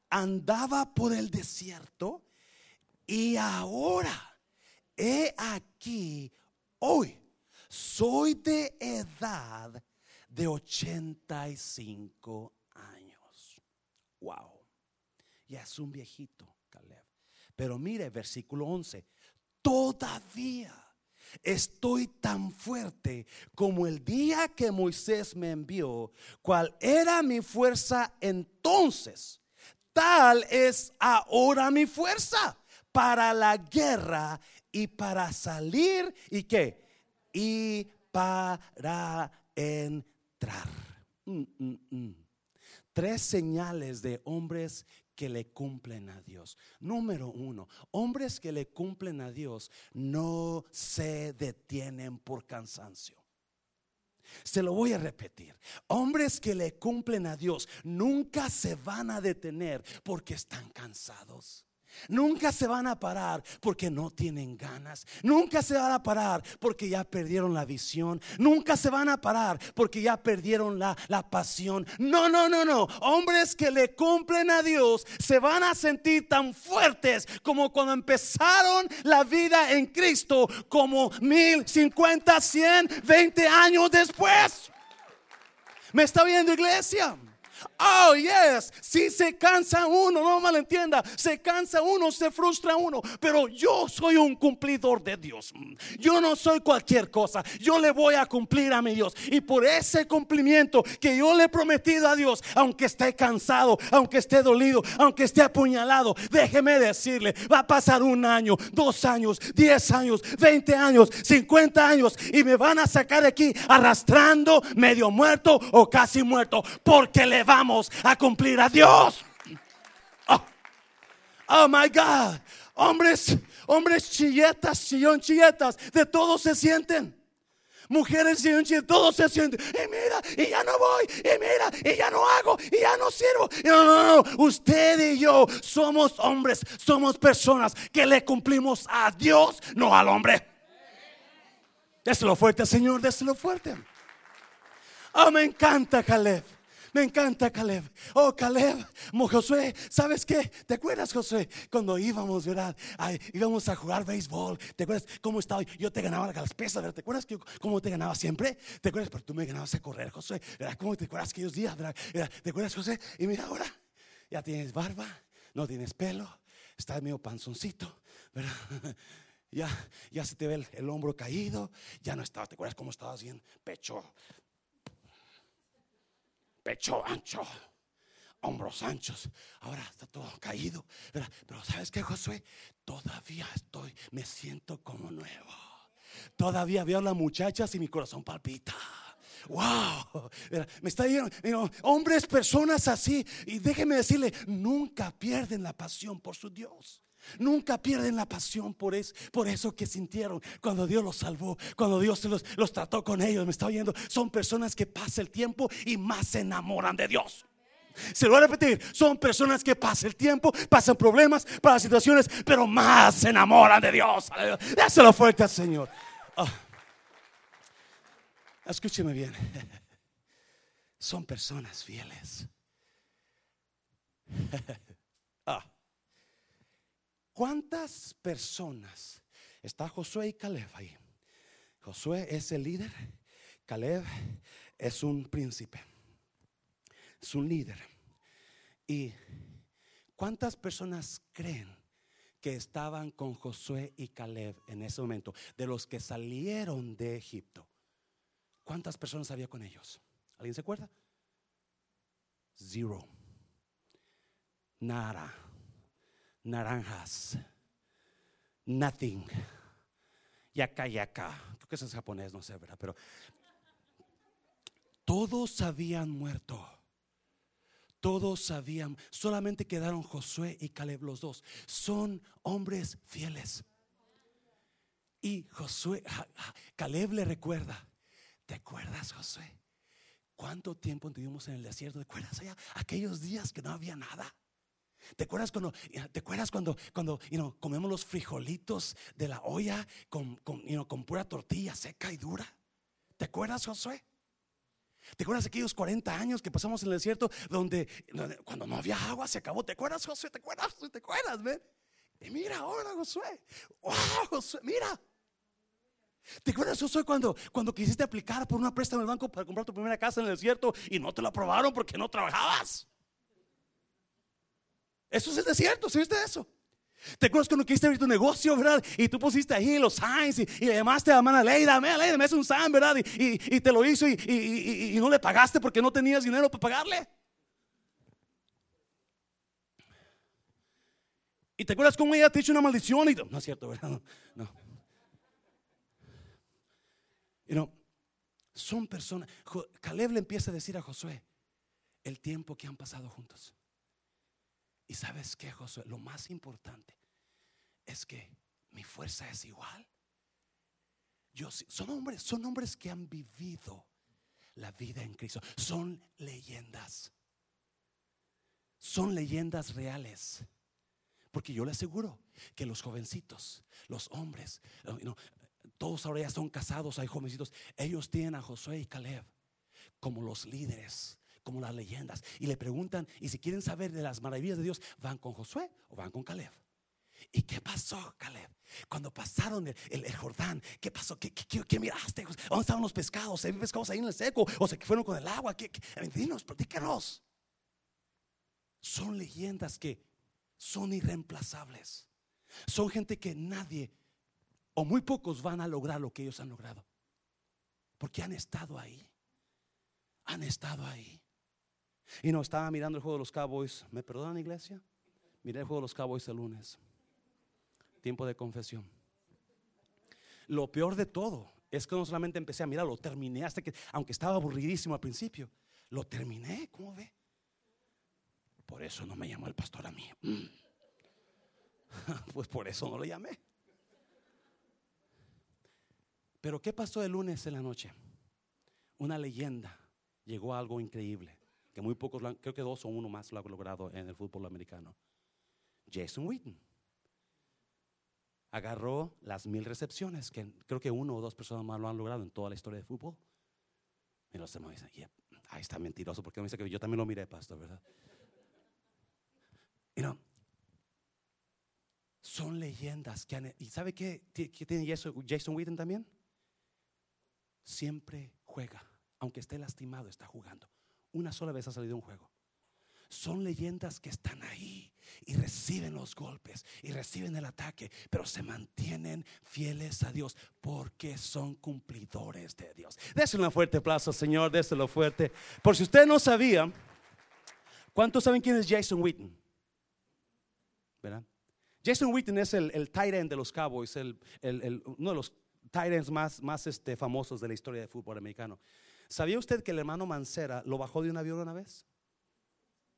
andaba por el desierto, y ahora, he aquí, hoy, soy de edad de 85 años. Wow. Ya es un viejito, Caleb. Pero mire, versículo 11. Todavía estoy tan fuerte como el día que Moisés me envió, cual era mi fuerza entonces, tal es ahora mi fuerza para la guerra y para salir y qué? Y para entrar. Mm, mm, mm. Tres señales de hombres que le cumplen a Dios. Número uno, hombres que le cumplen a Dios no se detienen por cansancio. Se lo voy a repetir. Hombres que le cumplen a Dios nunca se van a detener porque están cansados. Nunca se van a parar porque no tienen ganas. Nunca se van a parar porque ya perdieron la visión. Nunca se van a parar porque ya perdieron la, la, pasión. No, no, no, no. Hombres que le cumplen a Dios se van a sentir tan fuertes como cuando empezaron la vida en Cristo, como mil, cincuenta, cien, veinte años después. ¿Me está viendo iglesia? Oh, yes. Si se cansa uno, no malentienda. Se cansa uno, se frustra uno. Pero yo soy un cumplidor de Dios. Yo no soy cualquier cosa. Yo le voy a cumplir a mi Dios. Y por ese cumplimiento que yo le he prometido a Dios, aunque esté cansado, aunque esté dolido, aunque esté apuñalado, déjeme decirle, va a pasar un año, dos años, diez años, veinte años, cincuenta años. Y me van a sacar aquí arrastrando, medio muerto o casi muerto. Porque le vamos a cumplir a Dios. Oh, oh, my God. Hombres, hombres chilletas, chillón chilletas, de todos se sienten. Mujeres chillón chilletas, todos se sienten. Y mira, y ya no voy, y mira, y ya no hago, y ya no sirvo. No, no. Usted y yo somos hombres, somos personas que le cumplimos a Dios, no al hombre. Déselo fuerte, Señor, déselo fuerte. Oh, me encanta Caleb. Me encanta Caleb. Oh, Caleb, Josué, ¿sabes qué? ¿Te acuerdas, Josué? Cuando íbamos, ¿verdad? íbamos a jugar béisbol. ¿Te acuerdas cómo estaba? Yo te ganaba las pesas, ¿verdad? ¿Te acuerdas que cómo te ganaba siempre? ¿Te acuerdas? Pero tú me ganabas a correr, Josué. ¿Verdad? ¿Cómo te acuerdas aquellos días, ¿verdad? ¿Te acuerdas, José? Y mira ahora, ya tienes barba, no tienes pelo, estás medio panzoncito, ¿verdad? Ya, ya se te ve el, el, hombro caído, ya no estabas, ¿te acuerdas cómo estabas bien? Pecho, ancho, hombros anchos. Ahora está todo caído. Pero, ¿sabes qué, Josué? Todavía estoy, me siento como nuevo. Todavía veo a las muchachas y mi corazón palpita. Wow, me está diciendo, hombres, personas así, y déjeme decirle, nunca pierden la pasión por su Dios. Nunca pierden la pasión por eso, por eso que sintieron cuando Dios los salvó, cuando Dios los, los trató con ellos. Me está oyendo. Son personas que pasan el tiempo y más se enamoran de Dios. Se lo voy a repetir, son personas que pasan el tiempo, pasan problemas, pasan situaciones, pero más se enamoran de Dios. Dáselo fuerte al Señor. Oh. Escúcheme bien. Son personas fieles. Ah. ¿Cuántas personas? Está Josué y Caleb ahí. Josué es el líder, Caleb es un príncipe, es un líder. ¿Y cuántas personas creen que estaban con Josué y Caleb en ese momento? De los que salieron de Egipto. ¿Cuántas personas había con ellos? ¿Alguien se acuerda? Zero. Nada naranjas, nothing, yaka yaka, creo que eso es japonés, no sé, ¿verdad? Pero todos habían muerto. Todos sabían, solamente quedaron Josué y Caleb los dos. Son hombres fieles. Y Josué, Caleb le recuerda, ¿te acuerdas Josué? ¿Cuánto tiempo tuvimos en el desierto? ¿Te acuerdas allá? Aquellos días que no había nada. ¿Te acuerdas cuando, ¿te acuerdas cuando, cuando comemos los frijolitos de la olla con, con, con pura tortilla seca y dura? ¿Te acuerdas, Josué? ¿Te acuerdas de aquellos 40 años que pasamos en el desierto donde, cuando no había agua se acabó? ¿Te acuerdas, Josué? ¿Te acuerdas? ¿Te acuerdas, Y mira ahora, Josué. ¡Wow, Josué! Mira. ¿Te acuerdas, Josué, cuando, cuando quisiste aplicar por una préstamo en el banco para comprar tu primera casa en el desierto y no te lo aprobaron porque no trabajabas? Eso es el desierto, ¿sí viste eso? ¿Te acuerdas cuando quisiste abrir tu negocio, verdad? Y tú pusiste ahí los signs y, le llamaste a la hermana Leida, dame, Leida, me hace un sign, ¿verdad? Y, te lo hizo y, no le pagaste porque no tenías dinero para pagarle. ¿Y te acuerdas cómo ella te hizo una maldición? Y, no es cierto, ¿verdad? No. no. You know, son personas. Caleb le empieza a decir a Josué el tiempo que han pasado juntos. Y sabes que, Josué, lo más importante es que mi fuerza es igual. Yo, son hombres, son hombres que han vivido la vida en Cristo. Son leyendas. Son leyendas reales. Porque yo le aseguro que los jovencitos, los hombres, todos ahora ya son casados, hay jovencitos, ellos tienen a Josué y Caleb como los líderes, como las leyendas. Y le preguntan, y si quieren saber de las maravillas de Dios, ¿van con Josué o van con Caleb? ¿Y qué pasó, Caleb? Cuando pasaron el, Jordán, ¿qué pasó? ¿Qué, qué, miraste? ¿Dónde estaban los pescados? ¿Se pescados ahí en el seco? ¿O se fueron con el agua? ¿Qué, Dinos, platícanos. Son leyendas que son irreemplazables. Son gente que nadie o muy pocos van a lograr lo que ellos han logrado. Porque han estado ahí. Han estado ahí. Y no estaba mirando el juego de los Cowboys. ¿Me perdonan, iglesia? Miré el juego de los Cowboys el lunes. Tiempo de confesión. Lo peor de todo es que no solamente empecé a mirar, lo terminé hasta que, aunque estaba aburridísimo al principio, lo terminé. ¿Cómo ve? Por eso no me llamó el pastor a mí. Pues por eso no lo llamé. Pero ¿qué pasó el lunes en la noche? Una leyenda llegó a algo increíble, que muy pocos, creo que dos o uno más lo han logrado en el fútbol americano. Jason Witten agarró las mil recepciones, que creo que uno o dos personas más lo han logrado en toda la historia de fútbol. Y los demás dicen, ahí está mentiroso, porque me dice que yo también lo miré, pastor, ¿verdad? Y no, son leyendas que han, ¿y sabe qué, qué tiene Jason Witten también? siempre juega. Aunque esté lastimado, está jugando. Una sola vez ha salido un juego. Son leyendas que están ahí y reciben los golpes y reciben el ataque, pero se mantienen fieles a Dios porque son cumplidores de Dios. Déselo un fuerte aplauso, Señor, déselo fuerte. Por si usted no sabía, ¿cuántos saben quién es Jason Witten? ¿Verdad? Jason Witten es el, el tight end de los Cowboys, el, el, uno de los tight más, más este, famosos de la historia del fútbol americano. ¿Sabía usted que el hermano Mancera lo bajó de un avión una vez?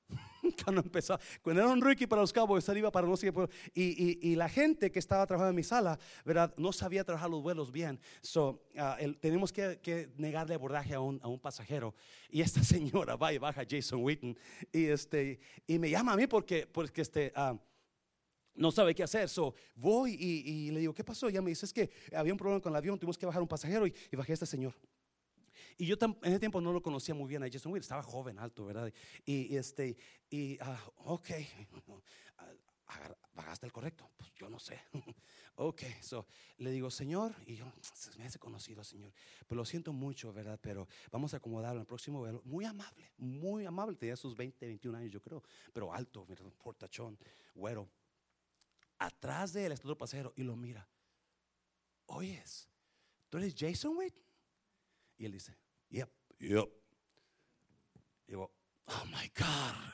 cuando empezó, cuando era un rookie para los Cowboys, él iba para no sé qué, y, y, la gente que estaba trabajando en mi sala, ¿verdad? No sabía trabajar los vuelos bien. So, uh, tenemos que, que, negarle abordaje a un, a un, pasajero. Y esta señora va y baja Jason Witten, y, este, y me llama a mí porque, porque este, uh, no sabe qué hacer. So, voy y, le digo, ¿qué pasó? Ya me dice, es que había un problema con el avión, tuvimos que bajar un pasajero y, bajé a este señor. Y yo en ese tiempo no lo conocía muy bien a Jason Will, estaba joven, alto, ¿verdad? Y, este, y, uh, ok, ¿bajaste el correcto? Pues yo no sé. ok, so, le digo, Señor, y yo, me hace conocido, Señor, pero lo siento mucho, ¿verdad? Pero vamos a acomodarlo en el próximo vuelo. Muy amable, muy amable, tenía sus 20, 21 años, yo creo, pero alto, portachón, güero atrás de él está otro pasajero y lo mira. Oyes, ¿tú eres Jason Witt? Y él dice, yep, yep. Digo, oh my God,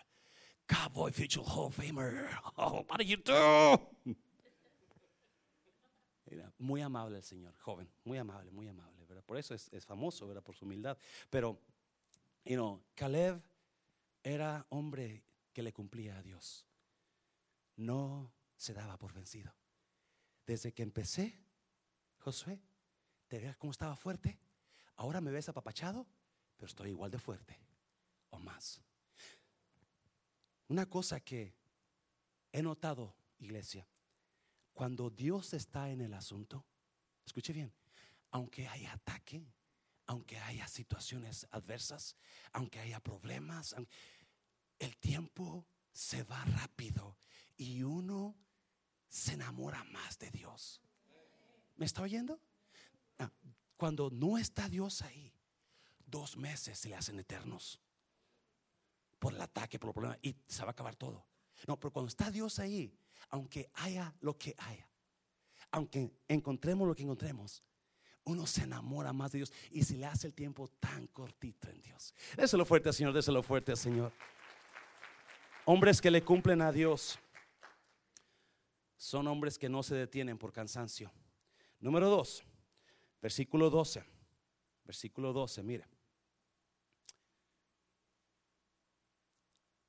Cowboy Future Hall of Famer. Oh, what do you do? muy amable el Señor, joven, muy amable, muy amable, ¿verdad? Por eso es, es famoso, ¿verdad? Por su humildad. Pero, you know, Caleb era hombre que le cumplía a Dios. No se daba por vencido. Desde que empecé, Josué, te veas cómo estaba fuerte. Ahora me ves apapachado, pero estoy igual de fuerte o más. Una cosa que he notado, iglesia, cuando Dios está en el asunto, escuche bien, aunque haya ataque, aunque haya situaciones adversas, aunque haya problemas, el tiempo se va rápido y uno se enamora más de Dios. ¿Me está oyendo? Ah, cuando no está Dios ahí, dos meses se le hacen eternos por el ataque, por el problema, y se va a acabar todo. No, pero cuando está Dios ahí, aunque haya lo que haya, aunque encontremos lo que encontremos, uno se enamora más de Dios y se le hace el tiempo tan cortito en Dios. Déselo fuerte, Señor, déselo fuerte, Señor. Hombres que le cumplen a Dios son hombres que no se detienen por cansancio. Número dos, versículo 12. Versículo 12, mire.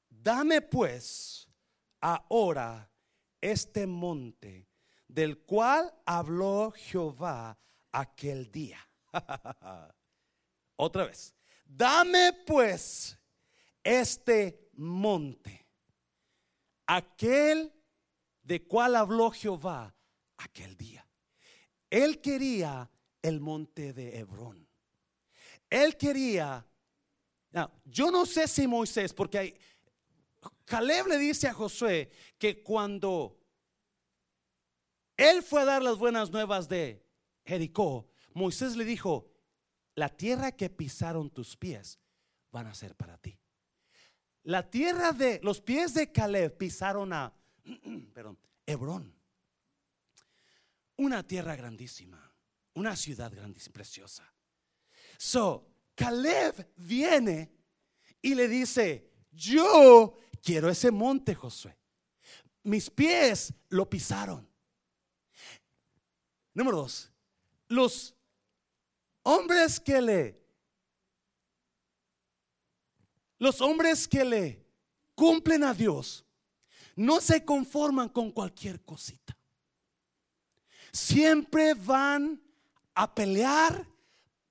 Dame pues ahora este monte del cual habló Jehová aquel día. Otra vez. Dame pues este monte, aquel de cual habló Jehová aquel día. Él quería el monte de Hebrón. Él quería, yo no sé si Moisés, porque Caleb le dice a Josué que cuando él fue a dar las buenas nuevas de Jericó, Moisés le dijo, la tierra que pisaron tus pies van a ser para ti. La tierra de los pies de Caleb pisaron a, Hebrón. Una tierra grandísima, una ciudad grandísima, preciosa. So, Caleb viene y le dice, yo quiero ese monte, Josué. Mis pies lo pisaron. Número dos, los hombres que le, los hombres que le cumplen a Dios, no se conforman con cualquier cosita. Siempre van a pelear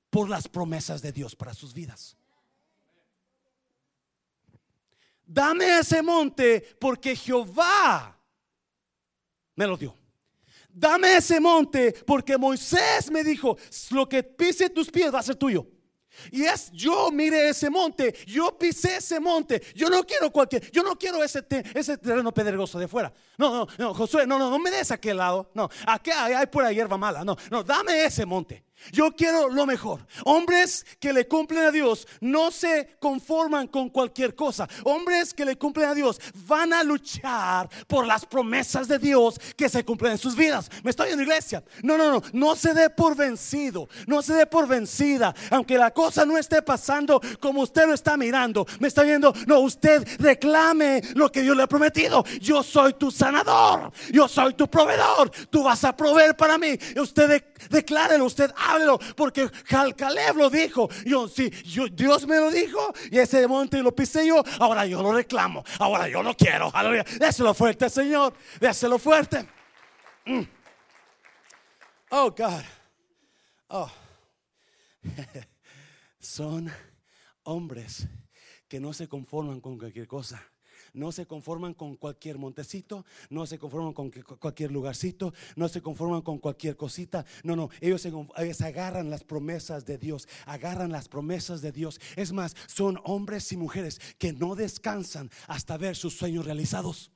por las promesas de Dios para sus vidas. Dame ese monte porque Jehová me lo dio. Dame ese monte porque Moisés me dijo, lo que pise tus pies va a ser tuyo. Y es yo mire ese monte, yo pisé ese monte, yo no quiero cualquier, yo no quiero ese, ese terreno pedregoso de fuera. No, no, no, Josué, no, no, no me des aquel lado. No, aquí hay, hay pura hierba mala. No, no, dame ese monte. Yo quiero lo mejor. Hombres que le cumplen a Dios no se conforman con cualquier cosa. Hombres que le cumplen a Dios van a luchar por las promesas de Dios que se cumplen en sus vidas. Me estoy en iglesia. No, no, no. No se dé por vencido. No se dé por vencida. Aunque la cosa no esté pasando como usted lo está mirando. Me está viendo. No, usted reclame lo que Dios le ha prometido. Yo soy tu sanador. Yo soy tu proveedor. Tú vas a proveer para mí. Usted declárelo. Usted háblelo, porque Caleb lo dijo. Yo, sí, yo, Dios me lo dijo y ese monte lo pisé yo. Ahora yo lo reclamo. Ahora yo lo quiero. Aleluya. Déselo fuerte, Señor. Déselo fuerte. Mm. Oh, God. Oh. Son hombres que no se conforman con cualquier cosa no se conforman con cualquier montecito, no se conforman con cualquier lugarcito, no se conforman con cualquier cosita. No, no, ellos, ellos agarran las promesas de Dios, agarran las promesas de Dios. Es más, son hombres y mujeres que no descansan hasta ver sus sueños realizados.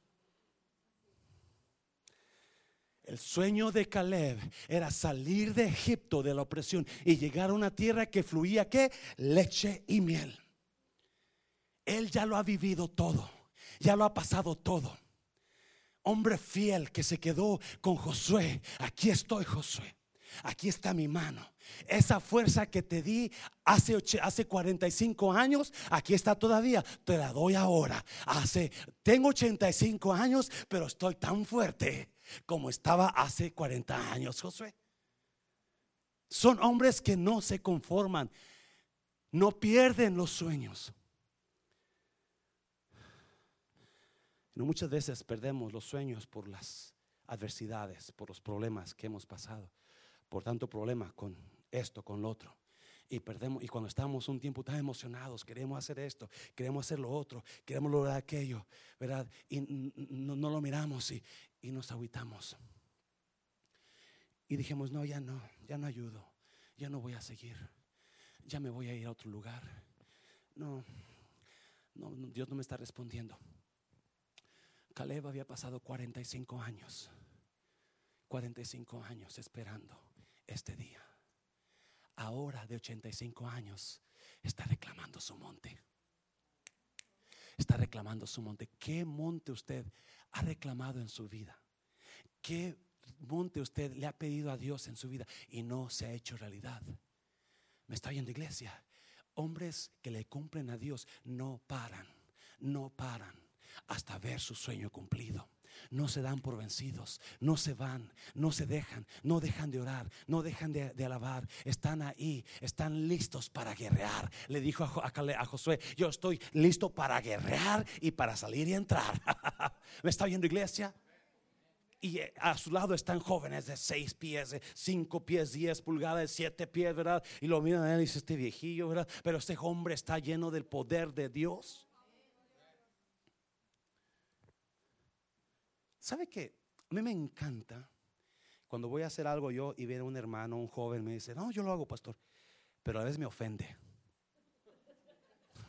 El sueño de Caleb era salir de Egipto de la opresión y llegar a una tierra que fluía que leche y miel. Él ya lo ha vivido todo ya lo ha pasado todo. Hombre fiel que se quedó con Josué. Aquí estoy, Josué. Aquí está mi mano. Esa fuerza que te di hace, hace 45 años, aquí está todavía. Te la doy ahora. Hace, tengo 85 años, pero estoy tan fuerte como estaba hace 40 años, Josué. Son hombres que no se conforman, no pierden los sueños. Muchas veces perdemos los sueños por las adversidades, por los problemas que hemos pasado, por tanto problema con esto, con lo otro. Y perdemos, y cuando estamos un tiempo tan emocionados, queremos hacer esto, queremos hacer lo otro, queremos lograr aquello, ¿verdad? Y no, lo miramos y, y nos aguitamos. Y dijimos, no, ya no, ya no ayudo, ya no voy a seguir, ya me voy a ir a otro lugar. No, no Dios no me está respondiendo. Caleb había pasado 45 años, 45 años esperando este día. Ahora de 85 años está reclamando su monte. está reclamando su monte. ¿Qué monte usted ha reclamado en su vida? ¿Qué monte usted le ha pedido a Dios en su vida y no se ha hecho realidad? Me está oyendo iglesia. Hombres que le cumplen a Dios no paran, no paran hasta ver su sueño cumplido. No se dan por vencidos, no se van, no se dejan, no dejan de orar, no dejan de, alabar. Están ahí, están listos para guerrear. Le dijo a, Josué, yo estoy listo para guerrear y para salir y entrar. ¿Me está viendo iglesia? y eh, a su lado están jóvenes de seis pies, de cinco pies, diez pulgadas, de siete pies, ¿verdad? Y lo miran a él y dice, este viejillo, ¿verdad? Pero este hombre está lleno del poder de Dios. ¿Sabe qué? A mí me encanta cuando voy a hacer algo yo y viene un hermano, un joven, me dice, no, yo lo hago, pastor, pero a veces me ofende.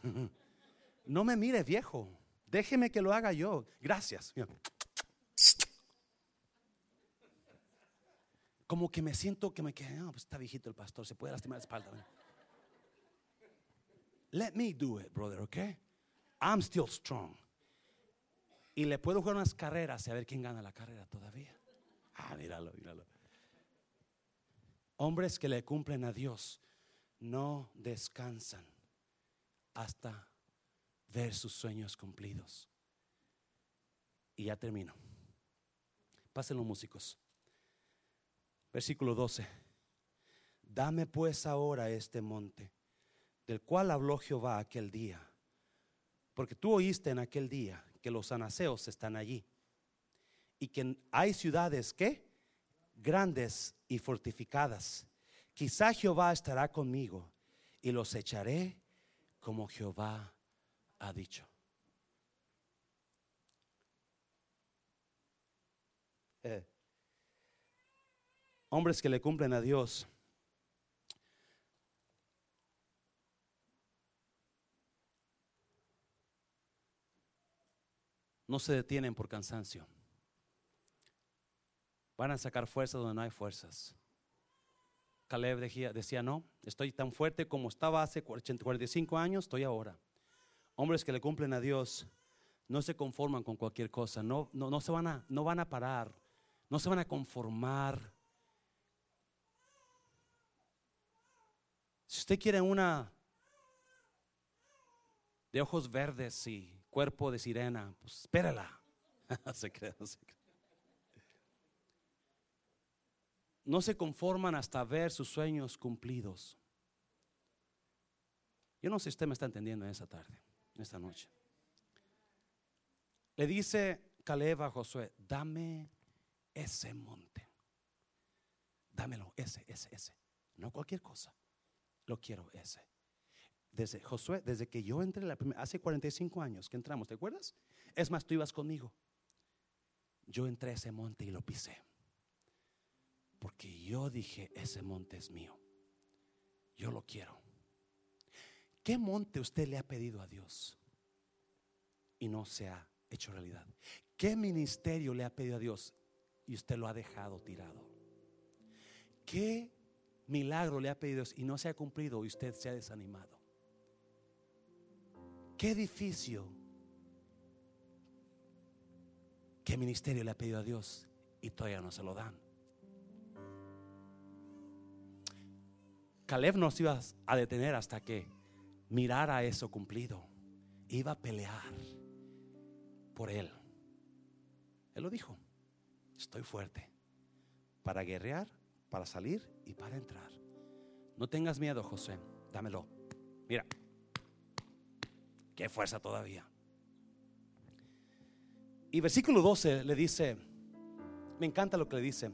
no me mire viejo, déjeme que lo haga yo. Gracias como que me siento que me quedé, no, pues está viejito el pastor, se puede lastimar la espalda. Let me do it, brother, okay? I'm still strong. Y le puedo jugar unas carreras y a ver quién gana la carrera todavía. Ah, míralo, míralo. Hombres que le cumplen a Dios no descansan hasta ver sus sueños cumplidos. Y ya termino. Pasen los músicos. Versículo 12. Dame pues ahora este monte, del cual habló Jehová aquel día. Porque tú oíste en aquel día que los anaseos están allí. Y que hay ciudades que grandes y fortificadas. Quizá Jehová estará conmigo y los echaré como Jehová ha dicho. Eh hombres que le cumplen a Dios. No se detienen por cansancio. Van a sacar fuerzas donde no hay fuerzas. Caleb decía, decía, no, estoy tan fuerte como estaba hace 45 años, estoy ahora. Hombres que le cumplen a Dios no se conforman con cualquier cosa, no, no, se van a, no van a parar, no se van a conformar Si usted quiere una de ojos verdes y cuerpo de sirena, pues espérala. no se conforman hasta ver sus sueños cumplidos. Yo no sé si usted me está entendiendo en esta tarde, en esta noche. Le dice Caleb a Josué, dame ese monte. Dámelo, ese, ese, ese. No cualquier cosa lo quiero ese. Desde Josué, desde que yo entré la primera, hace 45 años que entramos, ¿te acuerdas? Es más, tú ibas conmigo. Yo entré a ese monte y lo pisé. Porque yo dije, ese monte es mío. Yo lo quiero. ¿Qué monte usted le ha pedido a Dios y no se ha hecho realidad? ¿Qué ministerio le ha pedido a Dios y usted lo ha dejado tirado? ¿Qué milagro le ha pedido y no se ha cumplido y usted se ha desanimado? ¿Qué edificio, qué ministerio le ha pedido a Dios y todavía no se lo dan? Caleb no se iba a detener hasta que mirara eso cumplido. Iba a pelear por él. Él lo dijo, estoy fuerte para guerrear para salir y para entrar. No tengas miedo, José, dámelo. Mira, qué fuerza todavía. Y versículo 12 le dice, me encanta lo que le dice,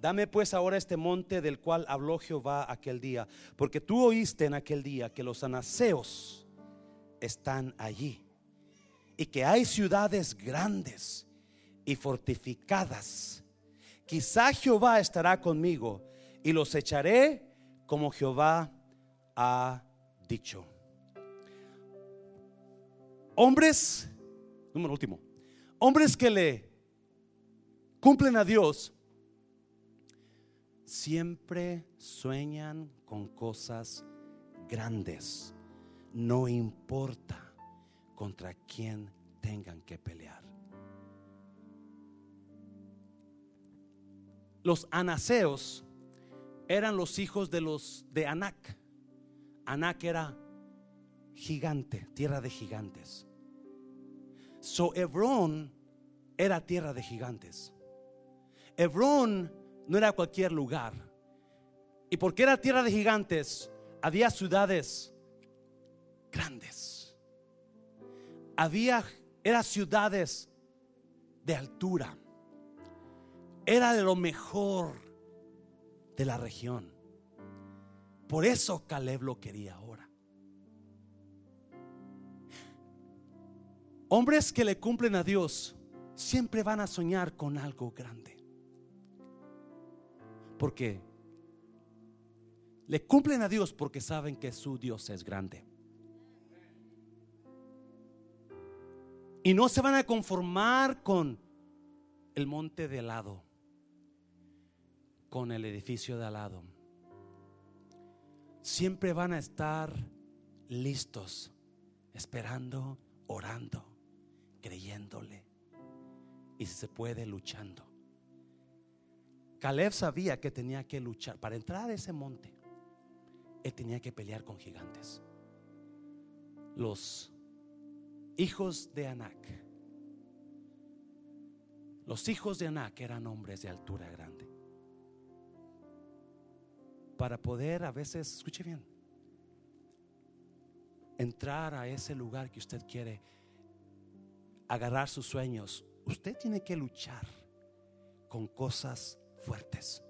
dame pues ahora este monte del cual habló Jehová aquel día, porque tú oíste en aquel día que los anaseos están allí y que hay ciudades grandes y fortificadas quizá Jehová estará conmigo y los echaré como Jehová ha dicho. Hombres, número último, hombres que le cumplen a Dios, siempre sueñan con cosas grandes. No importa contra quien tengan que pelear. Los anaseos eran los hijos de los de Anac. Anac era gigante, tierra de gigantes. So Hebrón era tierra de gigantes. Hebrón no era cualquier lugar. Y porque era tierra de gigantes, había ciudades grandes. Había, eran ciudades de altura. Era de lo mejor de la región. Por eso Caleb lo quería ahora. Hombres que le cumplen a Dios siempre van a soñar con algo grande. Porque le cumplen a Dios porque saben que su Dios es grande. Y no se van a conformar con el monte de lado, con el edificio de al lado. Siempre van a estar listos, esperando, orando, creyéndole. Y si se puede, luchando. Caleb sabía que tenía que luchar para entrar a ese monte él tenía que pelear con gigantes. Los hijos de Anac, los hijos de Anac eran hombres de altura grande. Para poder a veces, escuche bien, entrar a ese lugar que usted quiere, agarrar sus sueños, usted tiene que luchar con cosas fuertes.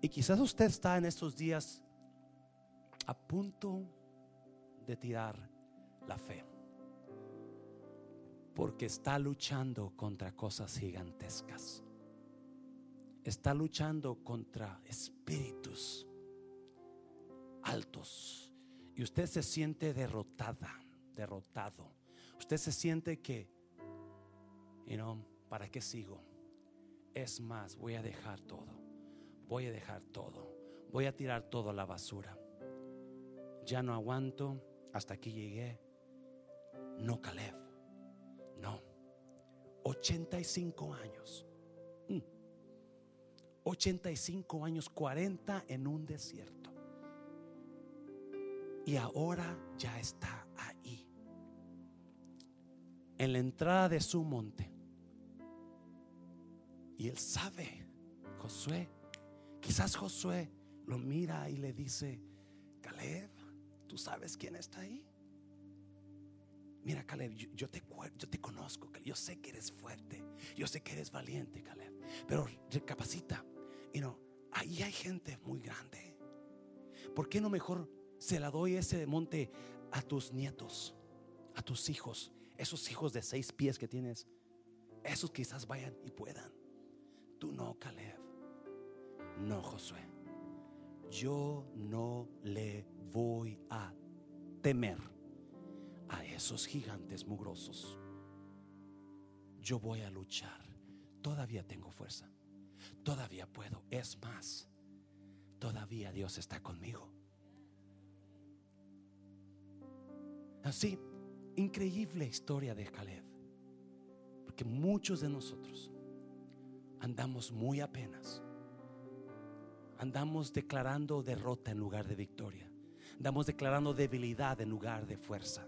Y quizás usted está en estos días a punto de tirar la fe. Porque está luchando contra cosas gigantescas. Está luchando contra espíritus altos. Y usted se siente derrotada, derrotado. Usted se siente que, y no, ¿para qué sigo? Es más, voy a dejar todo voy a dejar todo, voy a tirar todo a la basura. Ya no aguanto, hasta aquí llegué. No, Caleb, no. 85 años. 85 mm. años, 40 en un desierto. Y ahora ya está. En la entrada de su monte. Y él sabe, Josué, Quizás Josué lo mira y le dice, Caleb, ¿tú sabes quién está ahí? Mira, Caleb, yo, te, yo te conozco, yo sé que eres fuerte, yo sé que eres valiente, Caleb, pero recapacita, y no, ahí hay gente muy grande. ¿Por qué no mejor se la doy ese monte a tus nietos, a tus hijos, esos hijos de seis pies que tienes? Esos quizás vayan y puedan. Tú no, Caleb. No, Josué. Yo no le voy a temer a esos gigantes mugrosos. Yo voy a luchar. Todavía tengo fuerza. Todavía puedo. Es más, todavía Dios está conmigo. Así, increíble historia de Caleb. Porque muchos de nosotros andamos muy apenas andamos declarando derrota en lugar de victoria. Andamos declarando debilidad en lugar de fuerza.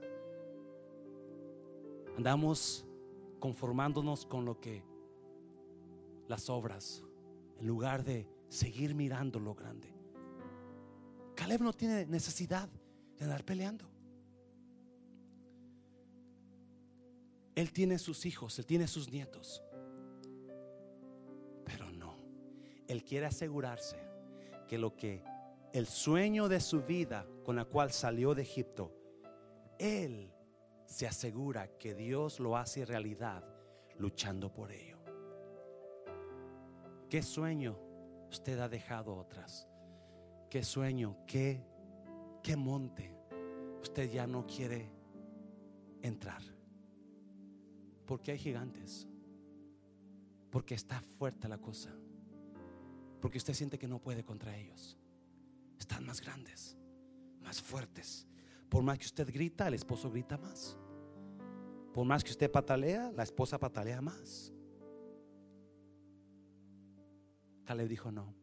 Andamos conformándonos con lo que las obras en lugar de seguir mirando lo grande. Caleb no tiene necesidad de andar peleando. Él tiene sus hijos, él tiene sus nietos. Pero no, él quiere asegurarse que lo que el sueño de su vida con la cual salió de Egipto, él se asegura que Dios lo hace realidad luchando por ello. ¿Qué sueño usted ha dejado otras? ¿Qué sueño, qué, qué monte usted ya no quiere entrar? Porque hay gigantes. Porque está fuerte la cosa. Porque usted siente que no puede contra ellos. Están más grandes, más fuertes. Por más que usted grita, el esposo grita más. Por más que usted patalea, la esposa patalea más. Caleb dijo, no,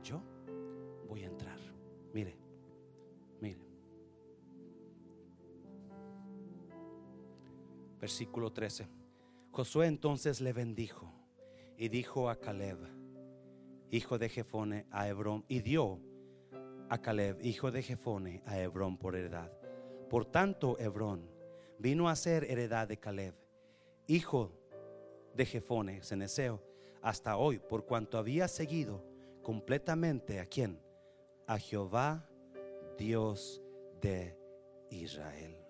yo voy a entrar. Mire, mire. Versículo 13. Josué entonces le bendijo y dijo a Caleb, hijo de Jefone, a Hebrón, y dio a Caleb, hijo de Jefone, a Hebrón por heredad. Por tanto, Hebrón vino a ser heredad de Caleb, hijo de Jefone, Ceneseo, hasta hoy, por cuanto había seguido completamente a quien? A Jehová, Dios de Israel.